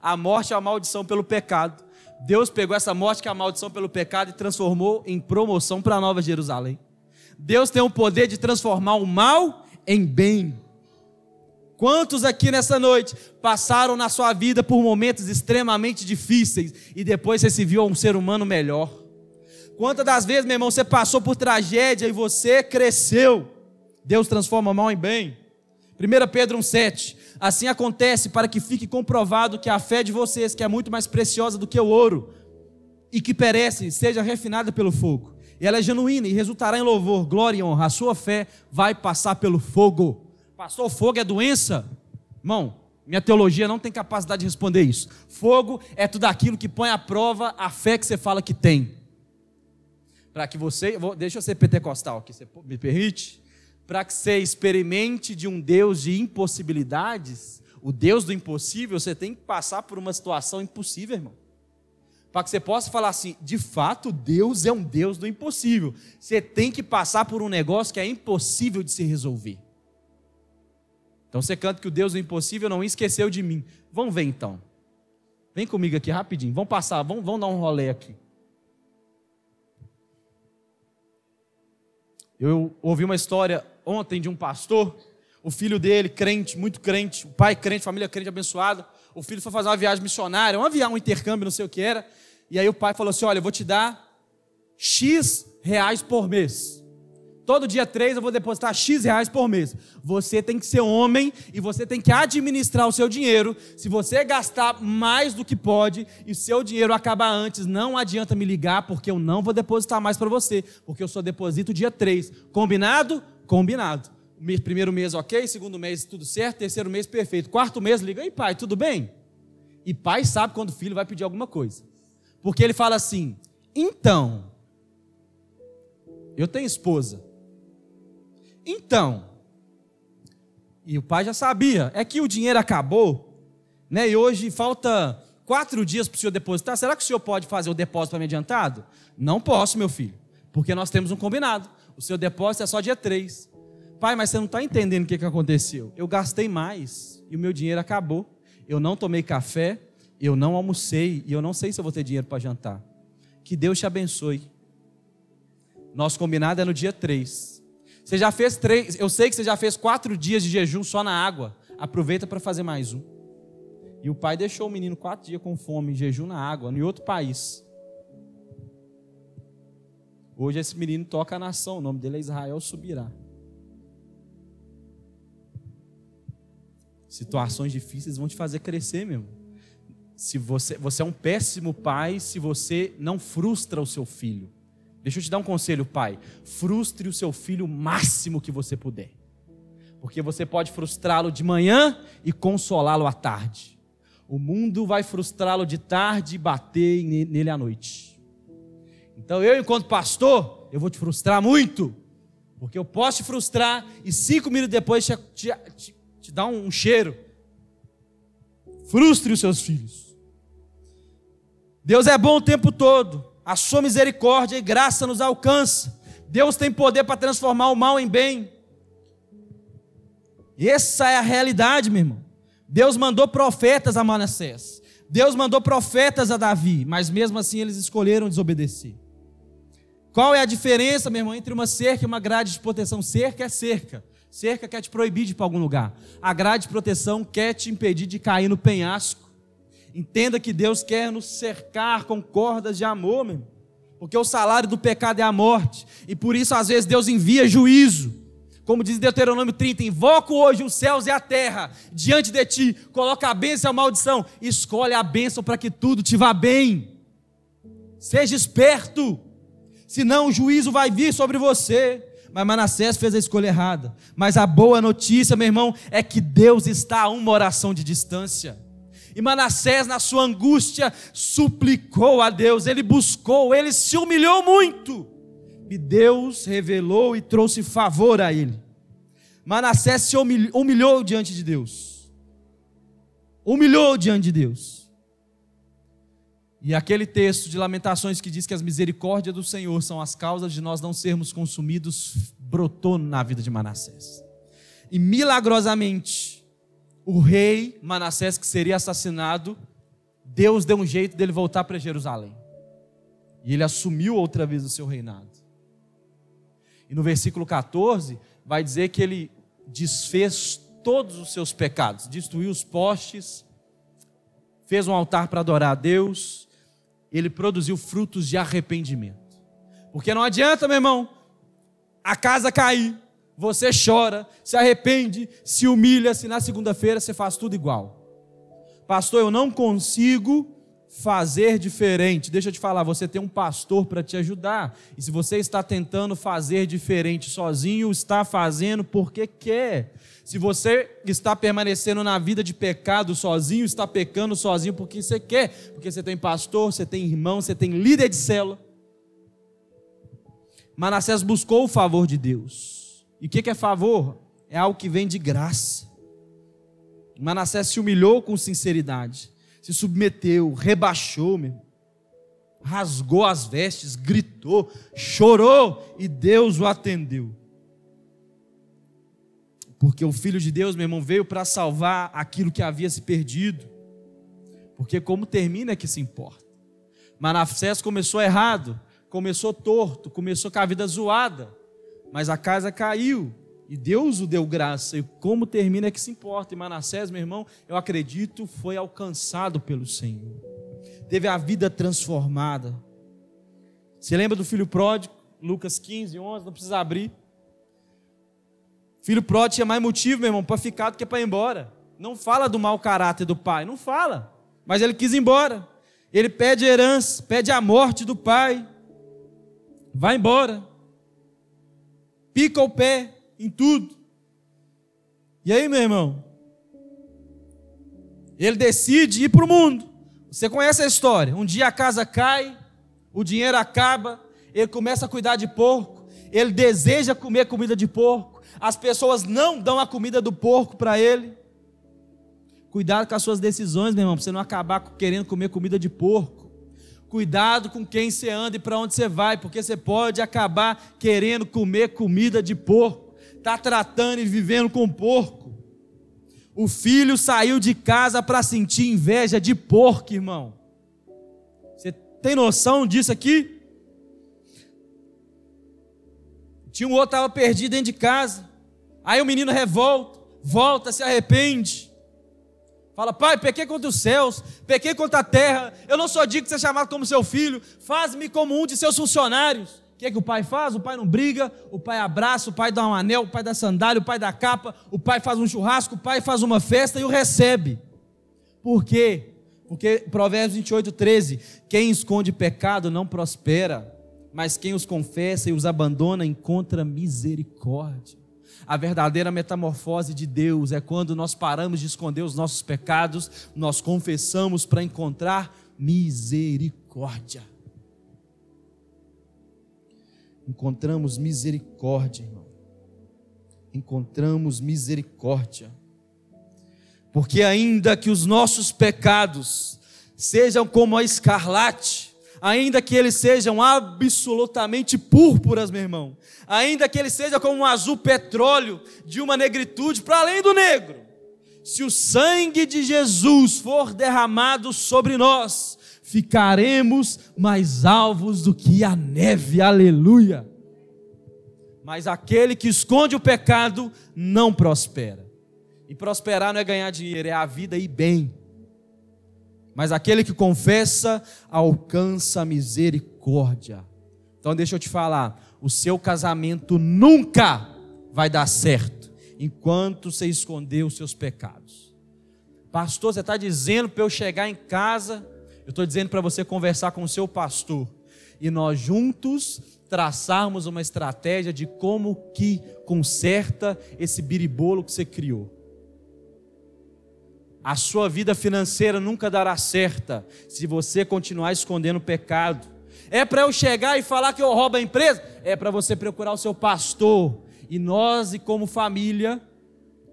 A morte é a maldição pelo pecado. Deus pegou essa morte que é a maldição pelo pecado e transformou em promoção para a Nova Jerusalém. Deus tem o poder de transformar o mal em bem. Quantos aqui nessa noite passaram na sua vida por momentos extremamente difíceis e depois você se viu um ser humano melhor? Quantas das vezes, meu irmão, você passou por tragédia e você cresceu? Deus transforma mal em bem. 1 Pedro 1,7. Assim acontece para que fique comprovado que a fé de vocês, que é muito mais preciosa do que o ouro, e que perece, seja refinada pelo fogo. E ela é genuína e resultará em louvor, glória e honra. A sua fé vai passar pelo fogo. Passou fogo é doença? Irmão, minha teologia não tem capacidade de responder isso. Fogo é tudo aquilo que põe à prova a fé que você fala que tem. Para que você. Deixa eu ser pentecostal aqui, você me permite? para que você experimente de um Deus de impossibilidades, o Deus do impossível, você tem que passar por uma situação impossível, irmão. Para que você possa falar assim, de fato, Deus é um Deus do impossível. Você tem que passar por um negócio que é impossível de se resolver. Então você canta que o Deus do impossível não esqueceu de mim. Vamos ver então. Vem comigo aqui rapidinho. Vamos passar, vamos, vamos dar um rolê aqui. Eu ouvi uma história ontem de um pastor. o filho dele, crente, muito crente, o pai crente, família crente abençoada. O filho foi fazer uma viagem missionária, uma viagem, um intercâmbio, não sei o que era. E aí o pai falou assim: Olha, eu vou te dar X reais por mês. Todo dia 3 eu vou depositar X reais por mês. Você tem que ser homem e você tem que administrar o seu dinheiro. Se você gastar mais do que pode e seu dinheiro acabar antes, não adianta me ligar, porque eu não vou depositar mais para você, porque eu só deposito dia 3. Combinado? Combinado. Primeiro mês, ok. Segundo mês, tudo certo. Terceiro mês, perfeito. Quarto mês, liga. aí, pai, tudo bem? E pai sabe quando o filho vai pedir alguma coisa. Porque ele fala assim: então, eu tenho esposa. Então, e o pai já sabia, é que o dinheiro acabou, né? E hoje falta quatro dias para o senhor depositar. Será que o senhor pode fazer o depósito para mim adiantado? Não posso, meu filho, porque nós temos um combinado. O seu depósito é só dia três. Pai, mas você não está entendendo o que, que aconteceu. Eu gastei mais e o meu dinheiro acabou. Eu não tomei café, eu não almocei e eu não sei se eu vou ter dinheiro para jantar. Que Deus te abençoe. Nosso combinado é no dia 3. Você já fez três, eu sei que você já fez quatro dias de jejum só na água. Aproveita para fazer mais um. E o pai deixou o menino quatro dias com fome, jejum na água, em outro país. Hoje esse menino toca a nação, o nome dele é Israel Subirá. Situações difíceis vão te fazer crescer, meu. Se você, você é um péssimo pai se você não frustra o seu filho. Deixa eu te dar um conselho, pai. Frustre o seu filho o máximo que você puder. Porque você pode frustrá-lo de manhã e consolá-lo à tarde. O mundo vai frustrá-lo de tarde e bater nele à noite. Então eu, enquanto pastor, eu vou te frustrar muito. Porque eu posso te frustrar e cinco minutos depois te, te, te, te dar um cheiro. Frustre os seus filhos. Deus é bom o tempo todo a sua misericórdia e graça nos alcança. Deus tem poder para transformar o mal em bem. Essa é a realidade, meu irmão. Deus mandou profetas a Manassés. Deus mandou profetas a Davi, mas mesmo assim eles escolheram desobedecer. Qual é a diferença, meu irmão, entre uma cerca e uma grade de proteção? Cerca é cerca. Cerca quer te proibir de ir para algum lugar. A grade de proteção quer te impedir de cair no penhasco. Entenda que Deus quer nos cercar com cordas de amor, meu. Porque o salário do pecado é a morte. E por isso, às vezes, Deus envia juízo. Como diz Deuteronômio 30, invoco hoje os céus e a terra diante de ti, coloca a bênção e a maldição, escolhe a bênção para que tudo te vá bem. Seja esperto, senão o juízo vai vir sobre você. Mas Manassés fez a escolha errada. Mas a boa notícia, meu irmão, é que Deus está a uma oração de distância. E Manassés, na sua angústia, suplicou a Deus, ele buscou, ele se humilhou muito. E Deus revelou e trouxe favor a ele. Manassés se humilhou, humilhou diante de Deus. Humilhou diante de Deus. E aquele texto de Lamentações que diz que as misericórdias do Senhor são as causas de nós não sermos consumidos, brotou na vida de Manassés. E milagrosamente, o rei Manassés que seria assassinado, Deus deu um jeito dele voltar para Jerusalém. E ele assumiu outra vez o seu reinado. E no versículo 14 vai dizer que ele desfez todos os seus pecados, destruiu os postes, fez um altar para adorar a Deus, ele produziu frutos de arrependimento. Porque não adianta, meu irmão, a casa cair, você chora, se arrepende, se humilha, se na segunda-feira você faz tudo igual. Pastor, eu não consigo fazer diferente. Deixa eu te falar, você tem um pastor para te ajudar. E se você está tentando fazer diferente sozinho, está fazendo porque quer. Se você está permanecendo na vida de pecado sozinho, está pecando sozinho porque você quer, porque você tem pastor, você tem irmão, você tem líder de célula. Manassés buscou o favor de Deus. E o que, é favor? É algo que vem de graça. Manassés se humilhou com sinceridade, se submeteu, rebaixou, meu. rasgou as vestes, gritou, chorou e Deus o atendeu. Porque o Filho de Deus, meu irmão, veio para salvar aquilo que havia se perdido. Porque como termina é que se importa. Manassés começou errado, começou torto, começou com a vida zoada mas a casa caiu. E Deus o deu graça. E como termina é que se importa. E Manassés, meu irmão, eu acredito, foi alcançado pelo Senhor. Teve a vida transformada. Você lembra do filho pródigo? Lucas 15, 11, não precisa abrir. Filho pródigo tinha mais motivo, meu irmão, para ficar do que para ir embora. Não fala do mau caráter do pai, não fala. Mas ele quis ir embora. Ele pede herança, pede a morte do pai. Vai embora. Pica o pé em tudo. E aí, meu irmão? Ele decide ir para o mundo. Você conhece a história. Um dia a casa cai, o dinheiro acaba, ele começa a cuidar de porco, ele deseja comer comida de porco, as pessoas não dão a comida do porco para ele. Cuidado com as suas decisões, meu irmão, para você não acabar querendo comer comida de porco. Cuidado com quem você anda e para onde você vai, porque você pode acabar querendo comer comida de porco. Está tratando e vivendo com porco. O filho saiu de casa para sentir inveja de porco, irmão. Você tem noção disso aqui? Tinha um outro que estava perdido dentro de casa. Aí o menino revolta, volta, se arrepende. Fala, pai, pequei contra os céus, pequei contra a terra, eu não sou digno de ser chamado como seu filho, faz-me como um de seus funcionários. O que é que o pai faz? O pai não briga, o pai abraça, o pai dá um anel, o pai dá sandália, o pai dá capa, o pai faz um churrasco, o pai faz uma festa e o recebe. Por quê? Porque Provérbios 28, 13: quem esconde pecado não prospera, mas quem os confessa e os abandona encontra misericórdia. A verdadeira metamorfose de Deus é quando nós paramos de esconder os nossos pecados, nós confessamos para encontrar misericórdia. Encontramos misericórdia, irmão. Encontramos misericórdia. Porque ainda que os nossos pecados sejam como a escarlate, ainda que eles sejam absolutamente púrpuras, meu irmão, ainda que ele seja como um azul petróleo de uma negritude para além do negro, se o sangue de Jesus for derramado sobre nós, ficaremos mais alvos do que a neve, aleluia. Mas aquele que esconde o pecado não prospera. E prosperar não é ganhar dinheiro, é a vida e bem. Mas aquele que confessa alcança misericórdia. Então deixa eu te falar, o seu casamento nunca vai dar certo enquanto você esconder os seus pecados. Pastor, você está dizendo para eu chegar em casa, eu estou dizendo para você conversar com o seu pastor e nós juntos traçarmos uma estratégia de como que conserta esse biribolo que você criou a sua vida financeira nunca dará certa se você continuar escondendo o pecado. É para eu chegar e falar que eu roubo a empresa? É para você procurar o seu pastor. E nós, e como família,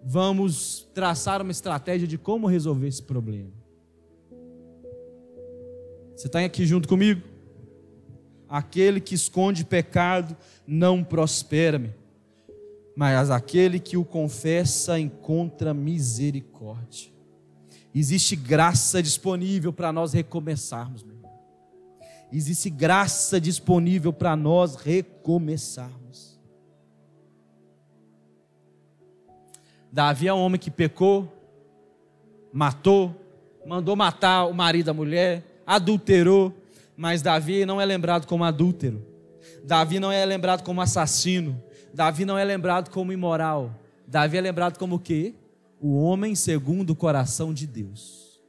vamos traçar uma estratégia de como resolver esse problema. Você está aqui junto comigo? Aquele que esconde pecado não prospera, mas aquele que o confessa encontra misericórdia. Existe graça disponível para nós recomeçarmos, meu irmão. Existe graça disponível para nós recomeçarmos. Davi é um homem que pecou, matou, mandou matar o marido da mulher, adulterou, mas Davi não é lembrado como adúltero. Davi não é lembrado como assassino. Davi não é lembrado como imoral. Davi é lembrado como o quê? O homem segundo o coração de Deus.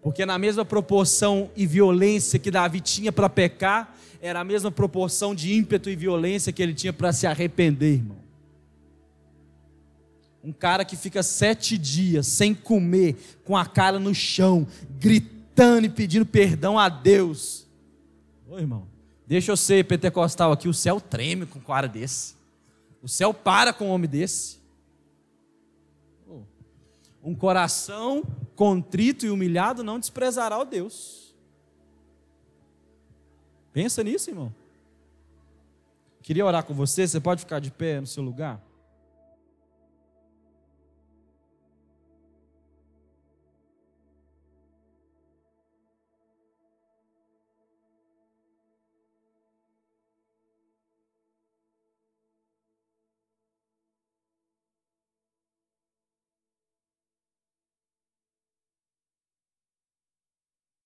Porque na mesma proporção e violência que Davi tinha para pecar, era a mesma proporção de ímpeto e violência que ele tinha para se arrepender, irmão. Um cara que fica sete dias sem comer, com a cara no chão, gritando e pedindo perdão a Deus. Ô irmão, deixa eu ser pentecostal aqui, o céu treme com um cara desse. O céu para com um homem desse. Um coração contrito e humilhado não desprezará o Deus. Pensa nisso, irmão. Queria orar com você, você pode ficar de pé no seu lugar?